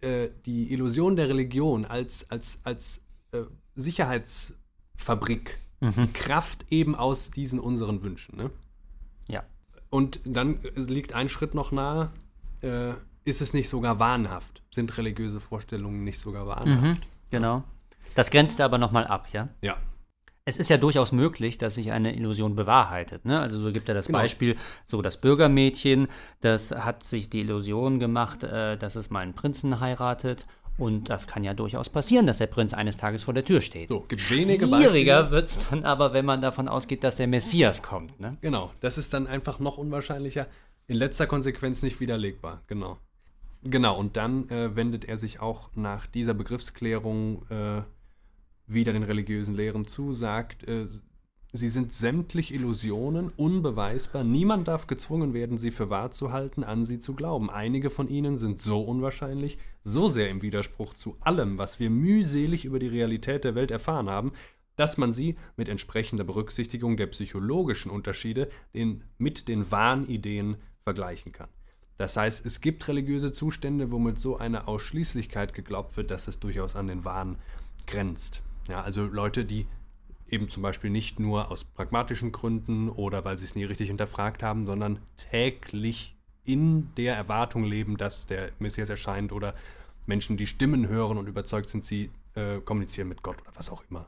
äh, die Illusion der Religion als, als, als äh, Sicherheitsfabrik die Kraft eben aus diesen unseren Wünschen. Ne? Und dann liegt ein Schritt noch nahe, äh, ist es nicht sogar wahnhaft? Sind religiöse Vorstellungen nicht sogar wahnhaft?
Mhm, genau. Das grenzt aber nochmal ab, ja?
Ja.
Es ist ja durchaus möglich, dass sich eine Illusion bewahrheitet. Ne? Also so gibt er das
Genau.
Beispiel, so das Bürgermädchen, das hat sich die Illusion gemacht, äh, dass es mal einen Prinzen heiratet. Und das kann ja durchaus passieren, dass der Prinz eines Tages vor der Tür steht.
So, gibt wenige
Schwieriger wird es dann aber, wenn man davon ausgeht, dass der Messias kommt. Ne?
Genau, das ist dann einfach noch unwahrscheinlicher, in letzter Konsequenz nicht widerlegbar, genau. Genau, und dann äh, wendet er sich auch nach dieser Begriffsklärung äh, wieder den religiösen Lehren zu, sagt, äh, sie sind sämtlich Illusionen, unbeweisbar, niemand darf gezwungen werden, sie für wahr zu halten, an sie zu glauben. Einige von ihnen sind so unwahrscheinlich, so sehr im Widerspruch zu allem, was wir mühselig über die Realität der Welt erfahren haben, dass man sie mit entsprechender Berücksichtigung der psychologischen Unterschiede den, mit den Wahnideen vergleichen kann. Das heißt, es gibt religiöse Zustände, wo mit so einer Ausschließlichkeit geglaubt wird, dass es durchaus an den Wahn grenzt. Ja, also Leute, die eben zum Beispiel nicht nur aus pragmatischen Gründen oder weil sie es nie richtig hinterfragt haben, sondern täglich in der Erwartung leben, dass der Messias erscheint oder Menschen, die Stimmen hören und überzeugt sind, sie äh, kommunizieren mit Gott oder was auch immer.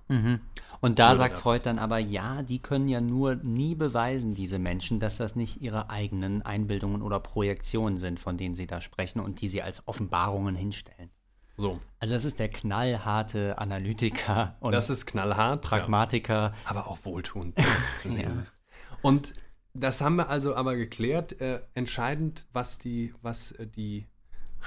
Und da
Oder
sagt. Freud dann aber, ja, die können ja nur nie beweisen, diese Menschen, dass das nicht ihre eigenen Einbildungen oder Projektionen sind, von denen sie da sprechen und die sie als Offenbarungen hinstellen.
So,
Also das ist der knallharte Analytiker und
das ist knallhart. Ja.
Pragmatiker.
aber auch wohltuend lesen. Und das haben wir also aber geklärt. Äh, entscheidend, was die, was äh, die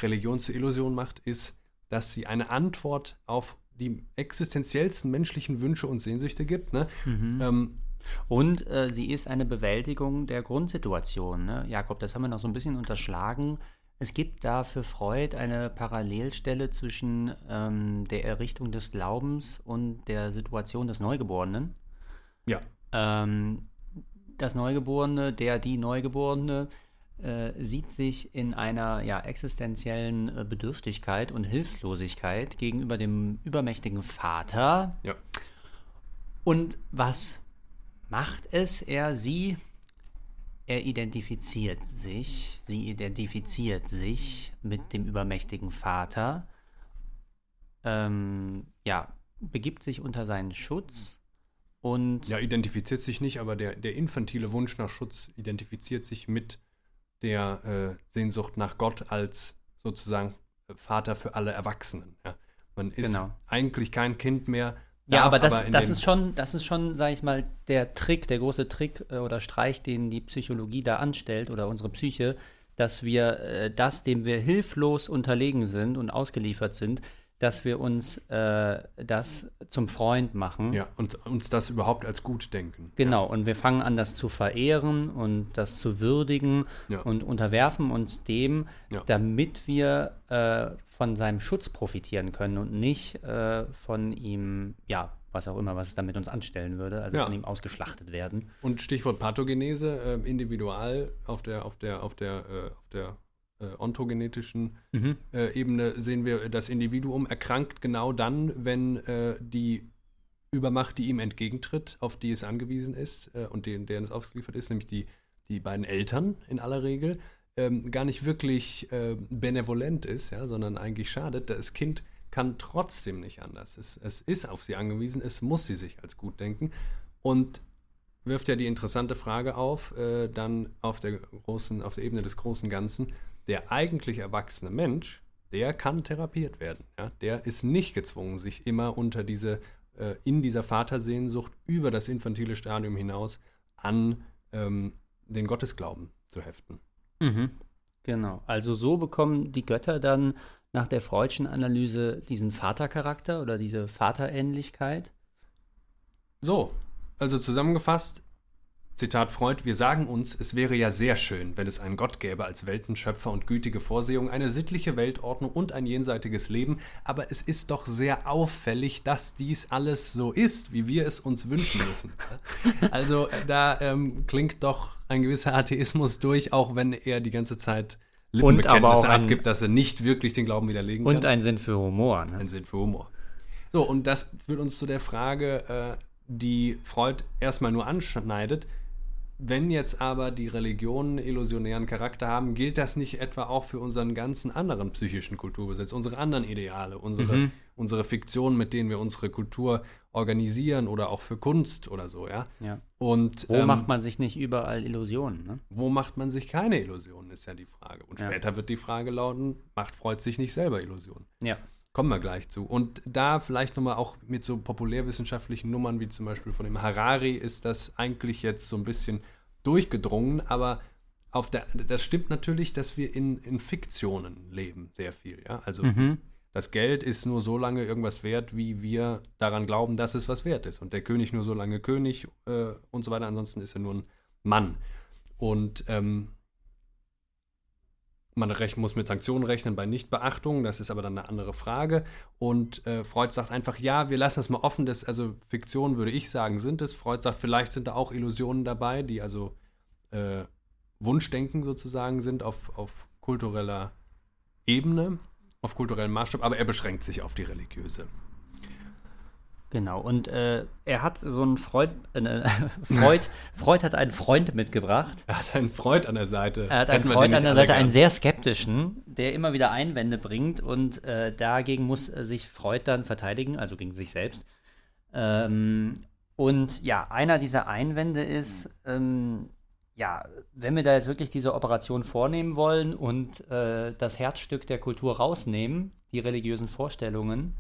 Religion zur Illusion macht, ist, dass sie eine Antwort auf die existenziellsten menschlichen Wünsche und Sehnsüchte gibt. Ne? Ähm,
Und äh, sie ist eine Bewältigung der Grundsituation. Ne? Jakob, das haben wir noch so ein bisschen unterschlagen. Es gibt da für Freud eine Parallelstelle zwischen ähm, der Errichtung des Glaubens und der Situation des Neugeborenen.
ja,
Ähm, das Neugeborene, der, die Neugeborene, äh, sieht sich in einer ja, existenziellen äh, Bedürftigkeit und Hilflosigkeit gegenüber dem übermächtigen Vater.
ja.
Und was macht es? Er, sie, er identifiziert sich, sie identifiziert sich mit dem übermächtigen Vater, ähm, ja, begibt sich unter seinen Schutz und
Ja, identifiziert sich nicht, aber der, der infantile Wunsch nach Schutz identifiziert sich mit der äh, Sehnsucht nach Gott als sozusagen Vater für alle Erwachsenen. Ja. Man ist
Genau.
eigentlich kein Kind mehr.
Ja, aber das,
in
das ist schon, das ist schon, sag ich mal, der Trick, der große Trick äh, oder Streich, den die Psychologie da anstellt oder unsere Psyche, dass wir äh, das, dem wir hilflos unterlegen sind und ausgeliefert sind, dass wir uns äh, das zum Freund machen.
Ja, und uns das überhaupt als gut denken.
Genau, und wir fangen an, das zu verehren und das zu würdigen
Ja.
und unterwerfen uns dem,
Ja.
damit wir äh, von seinem Schutz profitieren können und nicht äh, von ihm, ja, was auch immer, was es dann mit uns anstellen würde, also
Ja.
von ihm ausgeschlachtet werden.
Und Stichwort Pathogenese, äh, individual auf der, auf der, auf der, äh, auf der äh, ontogenetischen
Mhm.
äh, Ebene sehen wir, das Individuum erkrankt genau dann, wenn äh, die Übermacht, die ihm entgegentritt, auf die es angewiesen ist äh, und den, deren es ausgeliefert ist, nämlich die die beiden Eltern in aller Regel, ähm, gar nicht wirklich äh, benevolent ist, ja, sondern eigentlich schadet. Das Kind kann trotzdem nicht anders. Es, es ist auf sie angewiesen, es muss sie sich als gut denken und wirft ja die interessante Frage auf, äh, dann auf der großen, auf der Ebene des großen Ganzen, der eigentlich erwachsene Mensch, der kann therapiert werden. Ja? Der ist nicht gezwungen, sich immer unter diese, äh, in dieser Vatersehnsucht über das infantile Stadium hinaus an ähm, den Gottesglauben zu heften.
Mhm. Genau. Also so bekommen die Götter dann nach der Freudschen Analyse diesen Vatercharakter oder diese Vaterähnlichkeit.
So, also zusammengefasst, Zitat Freud, wir sagen uns, es wäre ja sehr schön, wenn es einen Gott gäbe als Weltenschöpfer und gütige Vorsehung, eine sittliche Weltordnung und ein jenseitiges Leben, aber es ist doch sehr auffällig, dass dies alles so ist, wie wir es uns wünschen müssen. Also da ähm, klingt doch ein gewisser Atheismus durch, auch wenn er die ganze Zeit Lippenbekenntnisse abgibt, dass er nicht wirklich den Glauben widerlegen
und kann. Und ein Sinn für Humor.
Ne? Ein Sinn für Humor. So, und das führt uns zu der Frage, äh, die Freud erstmal nur anschneidet, wenn jetzt aber die Religionen illusionären Charakter haben, gilt das nicht etwa auch für unseren ganzen anderen psychischen Kulturbesitz, unsere anderen Ideale, unsere, mhm. unsere Fiktionen, mit denen wir unsere Kultur organisieren oder auch für Kunst oder so, ja?
ja.
Und,
wo ähm, macht man sich nicht überall Illusionen? Ne?
Wo macht man sich keine Illusionen, ist ja die Frage. Und ja. später wird die Frage lauten, macht Freud sich nicht selber Illusionen?
Ja.
Kommen wir gleich zu. Und da vielleicht nochmal auch mit so populärwissenschaftlichen Nummern wie zum Beispiel von dem Harari ist das eigentlich jetzt so ein bisschen durchgedrungen, aber auf der, das stimmt natürlich, dass wir in, in Fiktionen leben, sehr viel. Ja? Also mhm. das Geld ist nur so lange irgendwas wert, wie wir daran glauben, dass es was wert ist. Und der König nur so lange König äh, und so weiter. Ansonsten ist er nur ein Mann. Und ähm, man muss mit Sanktionen rechnen bei Nichtbeachtung, das ist aber dann eine andere Frage. Und äh, Freud sagt einfach, ja, wir lassen das mal offen. Das, also Fiktion würde ich sagen, sind es. Freud sagt, vielleicht sind da auch Illusionen dabei, die also äh, Wunschdenken sozusagen sind auf, auf kultureller Ebene, auf kulturellem Maßstab, aber er beschränkt sich auf die religiöse.
Genau, und äh, er hat so einen Freund, äh, Freud, Freud hat einen Freund mitgebracht.
Er hat einen Freund an der Seite.
Er hat einen Freund an der Seite, einen sehr skeptischen, der immer wieder Einwände bringt und äh, dagegen muss sich Freud dann verteidigen, also gegen sich selbst. Ähm, und ja, einer dieser Einwände ist, ähm, ja, wenn wir da jetzt wirklich diese Operation vornehmen wollen und äh, das Herzstück der Kultur rausnehmen, die religiösen Vorstellungen,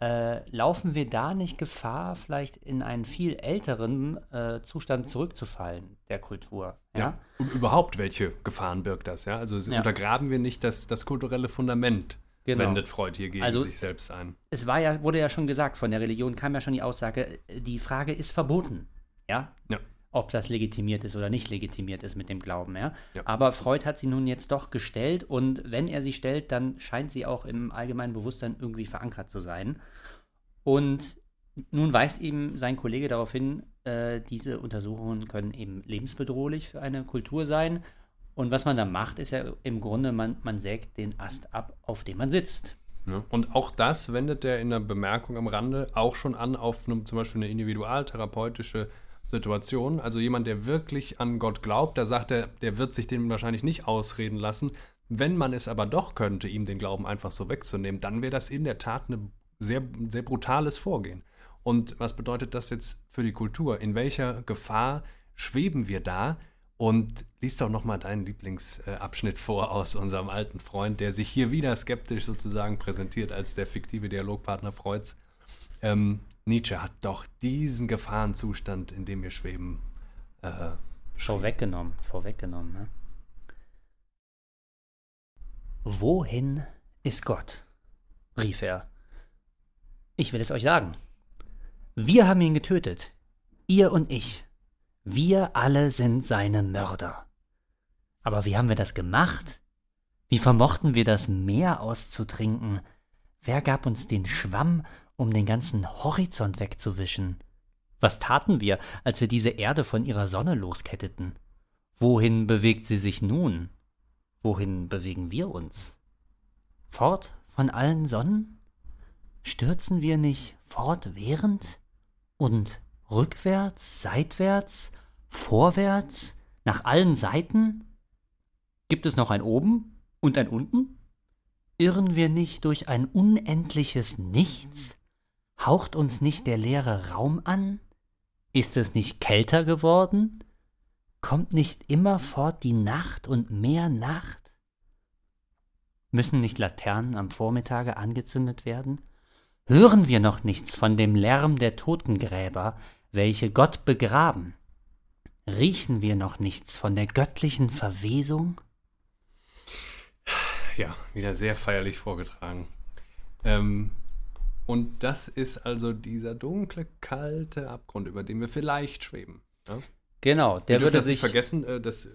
äh, laufen wir da nicht Gefahr, vielleicht in einen viel älteren äh, Zustand zurückzufallen der Kultur?
Ja? ja? Und überhaupt, welche Gefahren birgt das? Ja? Also ja. untergraben wir nicht das, das kulturelle Fundament, genau. wendet Freud hier gegen also, sich selbst ein.
Es war ja, wurde ja schon gesagt, von der Religion kam ja schon die Aussage, die Frage ist verboten. Ja.
ja
ob das legitimiert ist oder nicht legitimiert ist mit dem Glauben. Ja? ja? Aber Freud hat sie nun jetzt doch gestellt und wenn er sie stellt, dann scheint sie auch im allgemeinen Bewusstsein irgendwie verankert zu sein. Und nun weist ihm sein Kollege darauf hin, äh, diese Untersuchungen können eben lebensbedrohlich für eine Kultur sein. Und was man da macht, ist ja im Grunde, man, man sägt den Ast ab, auf dem man sitzt.
Ja, und auch das wendet er in der Bemerkung am Rande auch schon an auf zum Beispiel eine individualtherapeutische Situation. Also jemand, der wirklich an Gott glaubt, da sagt er, der wird sich den wahrscheinlich nicht ausreden lassen. Wenn man es aber doch könnte, ihm den Glauben einfach so wegzunehmen, dann wäre das in der Tat ein sehr, sehr brutales Vorgehen. Und was bedeutet das jetzt für die Kultur? In welcher Gefahr schweben wir da? Und liest doch nochmal deinen Lieblingsabschnitt vor aus unserem alten Freund, der sich hier wieder skeptisch sozusagen präsentiert als der fiktive Dialogpartner Freuds. Ähm, Nietzsche hat doch diesen Gefahrenzustand, in dem wir schweben,
äh, vorweggenommen. Vorweggenommen, ne? Wohin ist Gott? rief er. Ich will es euch sagen. Wir haben ihn getötet. Ihr und ich. Wir alle sind seine Mörder. Aber wie haben wir das gemacht? Wie vermochten wir das Meer auszutrinken? Wer gab uns den Schwamm um den ganzen Horizont wegzuwischen. Was taten wir, als wir diese Erde von ihrer Sonne losketteten? Wohin bewegt sie sich nun? Wohin bewegen wir uns? Fort von allen Sonnen? Stürzen wir nicht fortwährend? Und rückwärts, seitwärts, vorwärts, Nach allen Seiten? Gibt es noch ein oben und ein unten? Irren wir nicht durch ein unendliches Nichts? Haucht uns nicht der leere Raum an? Ist es nicht kälter geworden? Kommt nicht immerfort die Nacht und mehr Nacht? Müssen nicht Laternen am Vormittage angezündet werden? Hören wir noch nichts von dem Lärm der Totengräber, welche Gott begraben? Riechen wir noch nichts von der göttlichen Verwesung?
Ja, wieder sehr feierlich vorgetragen. Ähm, und das ist also dieser dunkle, kalte Abgrund, über den wir vielleicht schweben. Ja?
Genau, der würde
dürfen nicht
sich
vergessen, äh, dass äh,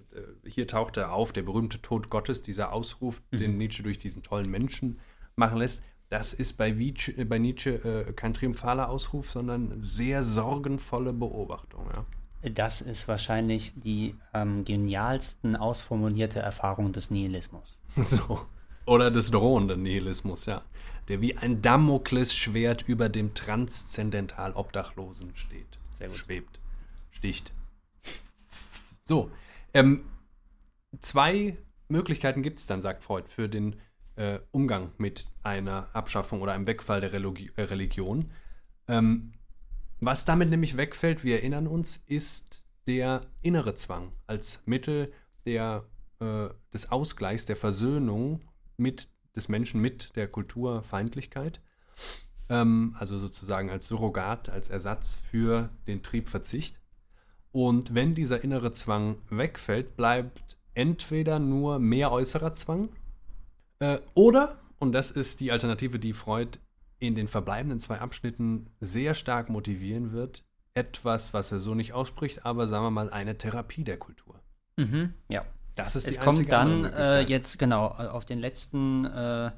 hier taucht er auf, der berühmte Tod Gottes, dieser Ausruf,
Mhm.
den Nietzsche durch diesen tollen Menschen machen lässt. Das ist bei, Nietzsche, äh, bei Nietzsche äh, kein triumphaler Ausruf, sondern sehr sorgenvolle Beobachtung. Ja?
Das ist wahrscheinlich die am genialsten ausformulierte Erfahrung des Nihilismus.
So. Oder des drohenden Nihilismus, ja. Der wie ein Damoklesschwert über dem transzendental Obdachlosen steht.
Sehr gut.
Schwebt. Sticht. So. Ähm, zwei Möglichkeiten gibt es dann, sagt Freud, für den äh, Umgang mit einer Abschaffung oder einem Wegfall der Religi äh, Religion. Ähm, was damit nämlich wegfällt, wir erinnern uns, ist der innere Zwang als Mittel der, äh, des Ausgleichs, der Versöhnung mit des Menschen mit der Kulturfeindlichkeit. Ähm, also sozusagen als Surrogat, als Ersatz für den Triebverzicht. Und wenn dieser innere Zwang wegfällt, bleibt entweder nur mehr äußerer Zwang äh, oder, und das ist die Alternative, die Freud in den verbleibenden zwei Abschnitten sehr stark motivieren wird, etwas, was er so nicht ausspricht, aber sagen wir mal eine Therapie der Kultur.
Ja.
Das ist
Es
die
kommt
einzige andere
dann äh, jetzt, genau, auf den letzten äh,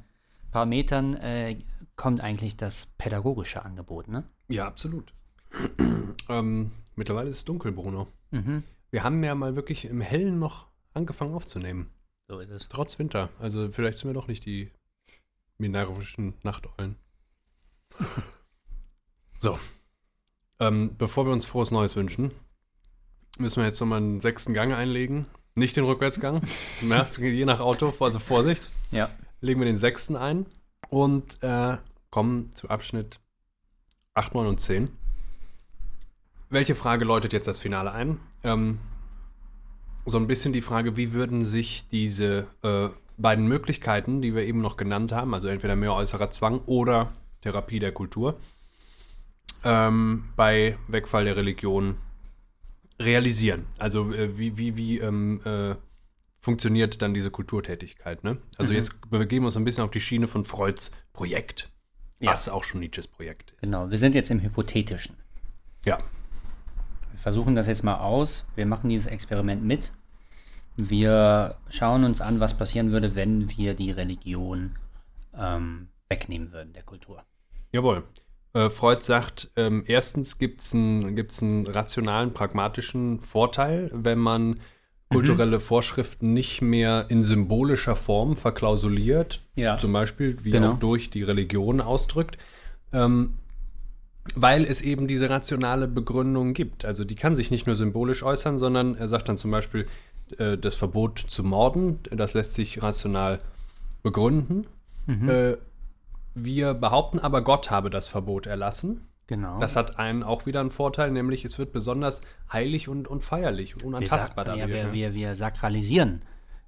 paar Metern äh, kommt eigentlich das pädagogische Angebot, ne?
Ja, absolut. ähm, mittlerweile ist es dunkel, Bruno.
Mhm.
Wir haben ja mal wirklich im Hellen noch angefangen aufzunehmen.
So ist es.
Trotz Winter. Also vielleicht sind wir doch nicht die minervischen Nachteulen. so. Ähm, bevor wir uns frohes Neues wünschen, müssen wir jetzt nochmal einen sechsten Gang einlegen. Nicht den Rückwärtsgang. Na, je nach Auto, also Vorsicht.
Ja.
Legen wir den sechsten ein und äh, kommen zu Abschnitt 8, 9 und 10. Welche Frage läutet jetzt das Finale ein? Ähm, so ein bisschen die Frage, wie würden sich diese äh, beiden Möglichkeiten, die wir eben noch genannt haben, also entweder mehr äußerer Zwang oder Therapie der Kultur, ähm, bei Wegfall der Religion realisieren? Also äh, wie, wie, wie ähm, äh, funktioniert dann diese Kulturtätigkeit? Ne? Also jetzt begeben wir uns ein bisschen auf die Schiene von Freuds Projekt,
Ja.
was auch schon Nietzsches Projekt ist.
Genau, wir sind jetzt im Hypothetischen.
Ja,
Wir versuchen das jetzt mal aus. Wir machen dieses Experiment mit. Wir schauen uns an, was passieren würde, wenn wir die Religion ähm, wegnehmen würden, der Kultur.
Jawohl. Äh, Freud sagt, ähm, erstens gibt es einen, gibt's einen rationalen, pragmatischen Vorteil, wenn man kulturelle Vorschriften nicht mehr in symbolischer Form verklausuliert,
Ja.
zum Beispiel wie
Genau.
auch durch die Religion ausdrückt, ähm, weil es eben diese rationale Begründung gibt. Also die kann sich nicht nur symbolisch äußern, sondern er sagt dann zum Beispiel äh, das Verbot zu morden, das lässt sich rational begründen. Äh, wir behaupten aber, Gott habe das Verbot erlassen.
Genau.
Das hat einen auch wieder einen Vorteil, nämlich es wird besonders heilig und, und feierlich und
wir,
unantastbar
sak- ja,
dadurch.
wir,
ne?
wir, wir sakralisieren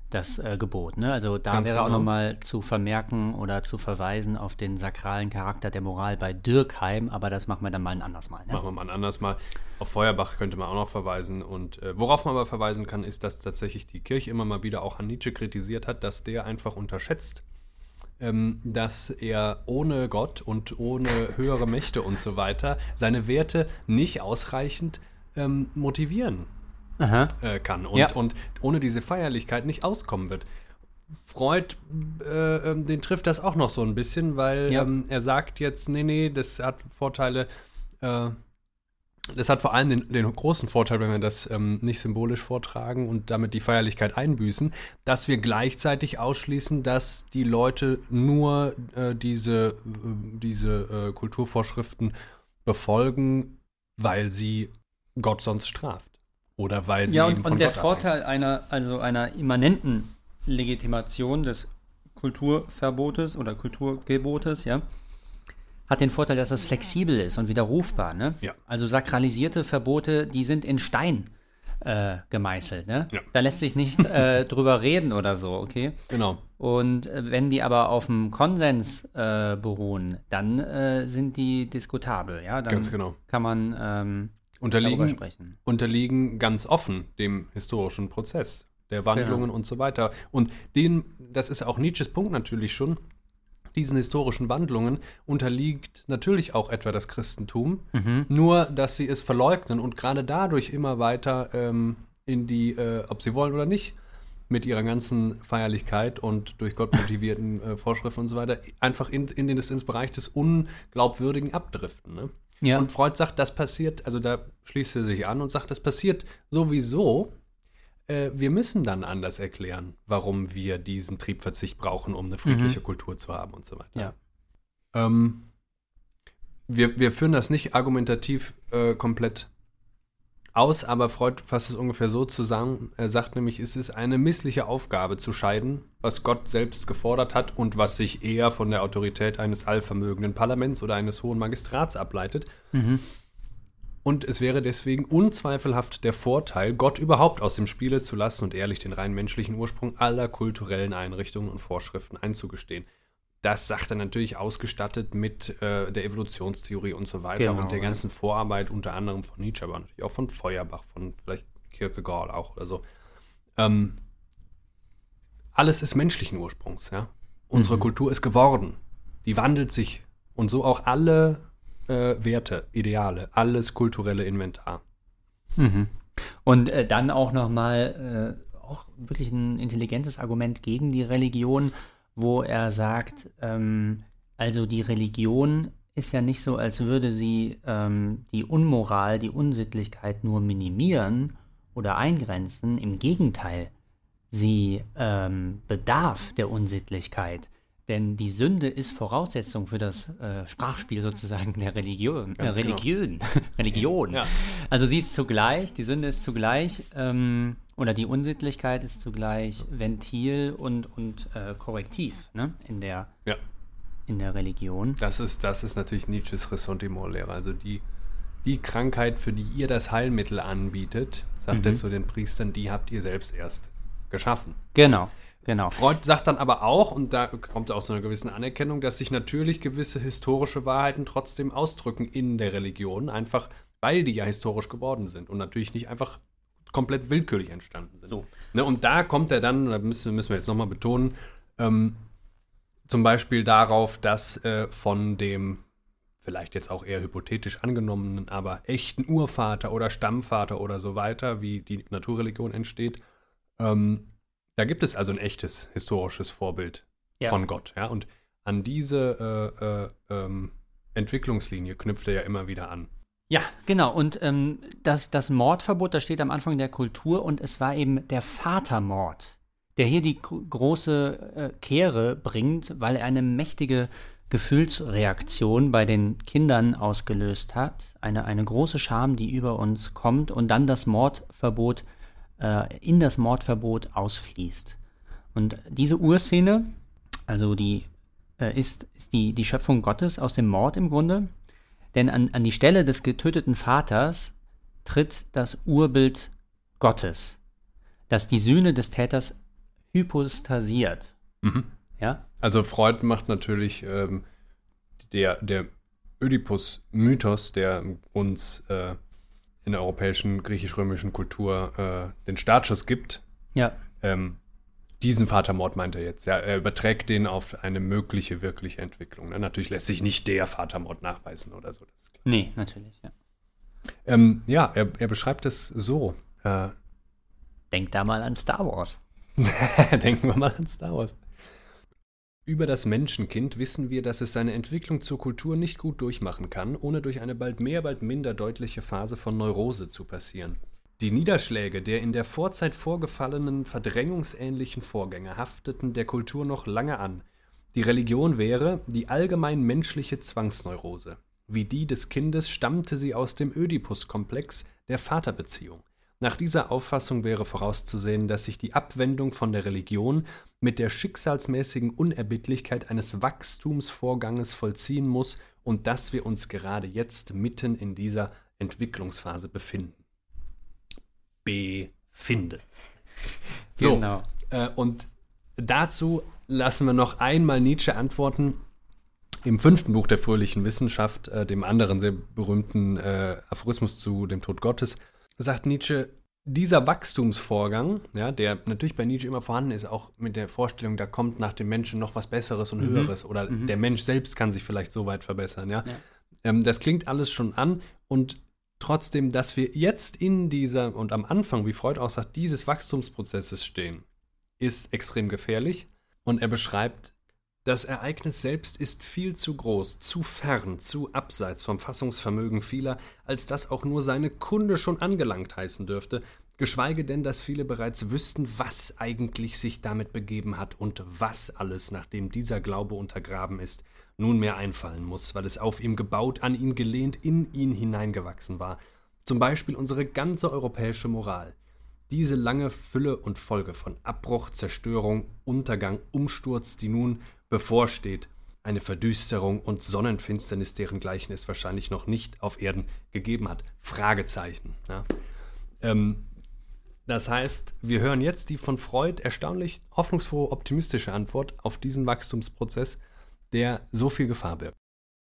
das äh, Gebot. Ne? Also da
Ganz
wäre auch
genau.
nochmal zu vermerken oder zu verweisen auf den sakralen Charakter der Moral bei Dürkheim, aber das machen wir dann mal ein anderes Mal. Ne?
Machen wir mal ein anderes Mal. Auf Feuerbach könnte man auch noch verweisen. Und äh, worauf man aber verweisen kann, ist, dass tatsächlich die Kirche immer mal wieder auch an Nietzsche kritisiert hat, dass der einfach unterschätzt, ähm, dass er ohne Gott und ohne höhere Mächte und so weiter seine Werte nicht ausreichend ähm, motivieren äh, kann und,
Ja.
und ohne diese Feierlichkeit nicht auskommen wird. Freud, äh, ähm, den trifft das auch noch so ein bisschen, weil
Ja.
ähm, er sagt jetzt, nee, nee, das hat Vorteile, äh, das hat vor allem den, den großen Vorteil, wenn wir das ähm, nicht symbolisch vortragen und damit die Feierlichkeit einbüßen, dass wir gleichzeitig ausschließen, dass die Leute nur äh, diese, äh, diese äh, Kulturvorschriften befolgen, weil sie Gott sonst straft. Oder weil sie
Ja,
eben
und,
von
und der
Gott
Vorteil einer, also einer immanenten Legitimation des Kulturverbotes oder Kulturgebotes, ja, hat den Vorteil, dass es flexibel ist und widerrufbar. Ne?
Ja.
Also sakralisierte Verbote, die sind in Stein äh, gemeißelt. Ne?
Ja.
Da lässt sich nicht äh, drüber reden oder so, okay?
Genau.
Und äh, wenn die aber auf dem Konsens äh, beruhen, dann äh, sind die diskutabel. Ja? Dann
Ganz genau.
kann man ähm, darüber
Unterliegen,
sprechen.
unterliegen ganz offen dem historischen Prozess der Wandlungen und so weiter. Und den, das ist auch Nietzsches Punkt natürlich schon, diesen historischen Wandlungen unterliegt natürlich auch etwa das Christentum, nur dass sie es verleugnen und gerade dadurch immer weiter ähm, in die, äh, ob sie wollen oder nicht, mit ihrer ganzen Feierlichkeit und durch Gott motivierten äh, Vorschriften und so weiter, einfach in, in den, ins Bereich des Unglaubwürdigen abdriften. Ne?
Ja.
Und Freud sagt, das passiert, also da schließt er sich an und sagt, das passiert sowieso. Äh, wir müssen dann anders erklären, warum wir diesen Triebverzicht brauchen, um eine friedliche Kultur zu haben und so weiter.
Ja.
Ähm, wir, wir führen das nicht argumentativ äh, komplett aus, aber Freud fasst es ungefähr so zusammen. Er sagt nämlich, es ist eine missliche Aufgabe zu scheiden, was Gott selbst gefordert hat und was sich eher von der Autorität eines allvermögenden Parlaments oder eines hohen Magistrats ableitet. Und es wäre deswegen unzweifelhaft der Vorteil, Gott überhaupt aus dem Spiele zu lassen und ehrlich den rein menschlichen Ursprung aller kulturellen Einrichtungen und Vorschriften einzugestehen. Das sagt er natürlich ausgestattet mit äh, der Evolutionstheorie und so weiter
Genau,
und der
ja.
ganzen Vorarbeit unter anderem von Nietzsche, aber natürlich auch von Feuerbach, von vielleicht Kierkegaard auch oder so. Ähm, alles ist menschlichen Ursprungs, ja. Unsere Kultur ist geworden. Die wandelt sich. Und so auch alle äh, Werte, Ideale, alles kulturelle Inventar.
Und äh, dann auch nochmal äh, auch wirklich ein intelligentes Argument gegen die Religion, wo er sagt, ähm, also die Religion ist ja nicht so, als würde sie ähm, die Unmoral, die Unsittlichkeit nur minimieren oder eingrenzen. Im Gegenteil, sie ähm, bedarf der Unsittlichkeit. Denn die Sünde ist Voraussetzung für das äh, Sprachspiel sozusagen der Religion. Äh,
Ganz genau.
Religion. Religion.
Ja.
Also sie ist zugleich, die Sünde ist zugleich, ähm, oder die Unsittlichkeit ist zugleich Ventil und, und äh, Korrektiv ne? in, der,
Ja.
in der Religion.
Das ist, das ist natürlich Nietzsches Ressentiment-Lehre. Also die, die Krankheit, für die ihr das Heilmittel anbietet, sagt er zu den Priestern, die habt ihr selbst erst geschaffen.
Genau, genau.
Freud sagt dann aber auch, und da kommt es auch zu einer gewissen Anerkennung, dass sich natürlich gewisse historische Wahrheiten trotzdem ausdrücken in der Religion, einfach weil die ja historisch geworden sind und natürlich nicht einfach komplett willkürlich entstanden sind.
So.
Ne, und da kommt er dann, da müssen, müssen wir jetzt nochmal betonen, ähm, zum Beispiel darauf, dass äh, von dem vielleicht jetzt auch eher hypothetisch angenommenen, aber echten Urvater oder Stammvater oder so weiter, wie die Naturreligion entsteht, ähm, da gibt es also ein echtes historisches Vorbild
Ja.
von Gott. Ja? Und an diese äh, äh, ähm, Entwicklungslinie knüpft er ja immer wieder an.
Ja, genau. Und ähm, das, das Mordverbot, das steht am Anfang der Kultur und es war eben der Vatermord, der hier die gro- große äh, Kehre bringt, weil er eine mächtige Gefühlsreaktion bei den Kindern ausgelöst hat. Eine, eine große Scham, die über uns kommt und dann das Mordverbot, äh, in das Mordverbot ausfließt. Und diese Urszene, also die äh, ist, ist die, die Schöpfung Gottes aus dem Mord im Grunde. Denn an, an die Stelle des getöteten Vaters tritt das Urbild Gottes, das die Sühne des Täters hypostasiert. Ja?
Also Freud macht natürlich ähm, der, der Ödipus-Mythos, der uns äh, in der europäischen griechisch-römischen Kultur äh, den Startschuss gibt.
Ja.
Ähm, diesen Vatermord meint er jetzt. Ja, er überträgt den auf eine mögliche, wirkliche Entwicklung. Ne? Natürlich lässt sich nicht der Vatermord nachweisen oder so. Das.
Nee, natürlich. Ja.
Ähm, ja, er, er beschreibt es so. Äh,
Denk da mal an Star Wars.
Denken wir mal an Star Wars. Über das Menschenkind wissen wir, dass es seine Entwicklung zur Kultur nicht gut durchmachen kann, ohne durch eine bald mehr, bald minder deutliche Phase von Neurose zu passieren. Die Niederschläge der in der Vorzeit vorgefallenen verdrängungsähnlichen Vorgänge hafteten der Kultur noch lange an. Die Religion wäre die allgemein menschliche Zwangsneurose. Wie die des Kindes stammte sie aus dem Ödipus-Komplex der Vaterbeziehung. Nach dieser Auffassung wäre vorauszusehen, dass sich die Abwendung von der Religion mit der schicksalsmäßigen Unerbittlichkeit eines Wachstumsvorganges vollziehen muss und dass wir uns gerade jetzt mitten in dieser Entwicklungsphase befinden. Befinden. So,
Genau.
äh, und dazu lassen wir noch einmal Nietzsche antworten. Im fünften Buch der fröhlichen Wissenschaft, äh, dem anderen sehr berühmten äh, Aphorismus zu dem Tod Gottes, sagt Nietzsche, dieser Wachstumsvorgang, ja, der natürlich bei Nietzsche immer vorhanden ist, auch mit der Vorstellung, da kommt nach dem Menschen noch was Besseres und Höheres oder der Mensch selbst kann sich vielleicht so weit verbessern, ja. Ähm, das klingt alles schon an und trotzdem, dass wir jetzt in dieser und am Anfang, wie Freud auch sagt, dieses Wachstumsprozesses stehen, ist extrem gefährlich. Und er beschreibt, das Ereignis selbst ist viel zu groß, zu fern, zu abseits vom Fassungsvermögen vieler, als dass auch nur seine Kunde schon angelangt heißen dürfte, geschweige denn, dass viele bereits wüssten, was eigentlich sich damit begeben hat und was alles, nachdem dieser Glaube untergraben ist, nunmehr einfallen muss, weil es auf ihm gebaut, an ihn gelehnt, in ihn hineingewachsen war. Zum Beispiel unsere ganze europäische Moral. Diese lange Fülle und Folge von Abbruch, Zerstörung, Untergang, Umsturz, die nun bevorsteht, eine Verdüsterung und Sonnenfinsternis, deren Gleichen es wahrscheinlich noch nicht auf Erden gegeben hat. Fragezeichen. Ja. Ähm, das heißt, wir hören jetzt die von Freud erstaunlich hoffnungsfrohe, optimistische Antwort auf diesen Wachstumsprozess, der so viel Gefahr birgt.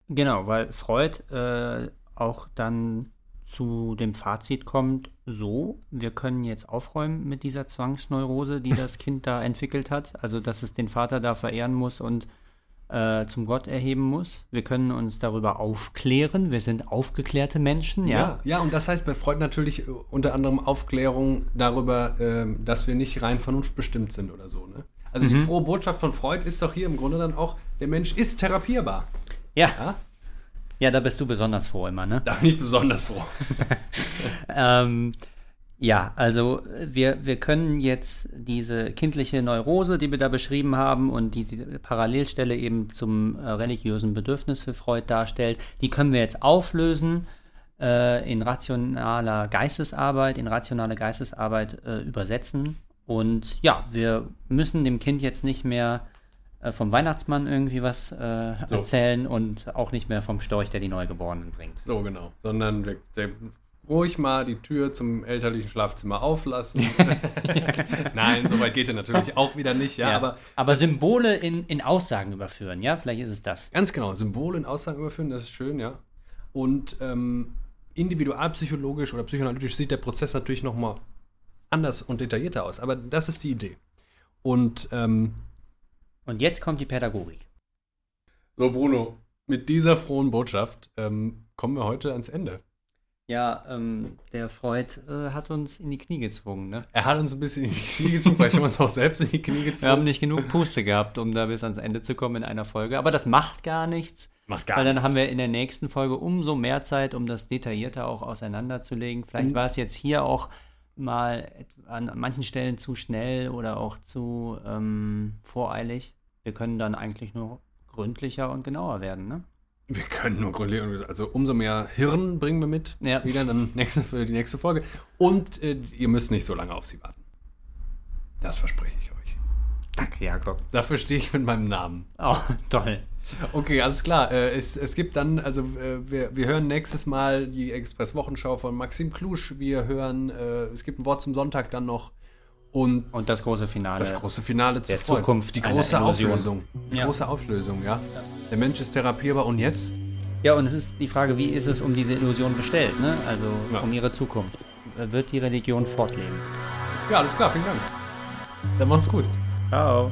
Genau, weil Freud äh, auch dann zu dem Fazit kommt, so, wir können jetzt aufräumen mit dieser Zwangsneurose, die das Kind da entwickelt hat, also dass es den Vater da verehren muss und äh, zum Gott erheben muss. Wir können uns darüber aufklären, wir sind aufgeklärte Menschen, ja.
Ja, ja, und das heißt bei Freud natürlich äh, unter anderem Aufklärung darüber, ähm, dass wir nicht rein vernunftbestimmt sind oder so. Ne? Also die frohe Botschaft von Freud ist doch hier im Grunde dann auch, der Mensch ist therapierbar.
Ja,
Ja?
Ja, da bist du besonders froh immer, ne?
Da bin ich besonders froh.
Ähm, ja, also äh, wir, wir können jetzt diese kindliche Neurose, die wir da beschrieben haben und die die Parallelstelle eben zum äh, religiösen Bedürfnis für Freud darstellt, die können wir jetzt auflösen äh, in rationaler Geistesarbeit, in rationale Geistesarbeit äh, übersetzen. Und ja, wir müssen dem Kind jetzt nicht mehr äh, vom Weihnachtsmann irgendwie was äh, erzählen und auch nicht mehr vom Storch, der die Neugeborenen bringt.
So genau. Sondern wir, der, ruhig mal die Tür zum elterlichen Schlafzimmer auflassen. Nein, so weit geht er natürlich auch wieder nicht, ja,
Ja,
aber
aber, Symbole in, in Aussagen überführen, ja, vielleicht ist es das.
Ganz genau, Symbole in Aussagen überführen, das ist schön, ja. Und ähm, individualpsychologisch oder psychoanalytisch sieht der Prozess natürlich nochmal anders und detaillierter aus. Aber das ist die Idee. Und ähm,
Und jetzt kommt die Pädagogik.
so, Bruno, mit dieser frohen Botschaft ähm, kommen wir heute ans Ende.
Ja, ähm, der Freud äh, hat uns in die Knie gezwungen, ne?
Er hat uns ein bisschen in die Knie gezwungen, vielleicht haben wir uns auch selbst in die Knie gezwungen.
Wir haben nicht genug Puste gehabt, um da bis ans Ende zu kommen in einer Folge. Aber das macht gar nichts.
Macht gar
weil dann
nichts.
haben wir in der nächsten Folge umso mehr Zeit, um das detaillierter auch auseinanderzulegen. Vielleicht war es jetzt hier auch mal an manchen Stellen zu schnell oder auch zu ähm, voreilig. Wir können dann eigentlich nur gründlicher und genauer werden, ne?
Wir können nur gründlich, also umso mehr Hirn bringen wir mit,
Ja.
wieder dann nächste, für die nächste Folge. Und äh, ihr müsst nicht so lange auf sie warten. Das verspreche ich euch.
Danke, Jakob.
Dafür stehe ich mit meinem Namen.
Oh, toll.
Okay, alles klar. Äh, es, es gibt dann, also äh, wir, wir hören nächstes Mal die Express-Wochenschau von Maxim Klusch. Wir hören, äh, es gibt ein Wort zum Sonntag dann noch. Und
Und das große Finale.
das große Finale zu
der
Freud.
Zukunft
Die große. Auflösung. Die
Ja.
große Auflösung, ja. Der Mensch ist therapierbar und jetzt?
Ja, und es ist die Frage, wie ist es um diese Illusion bestellt, ne? Also
Ja.
um ihre Zukunft. Wird die Religion fortleben?
Ja, alles klar, vielen Dank. Dann macht's gut.
Ciao.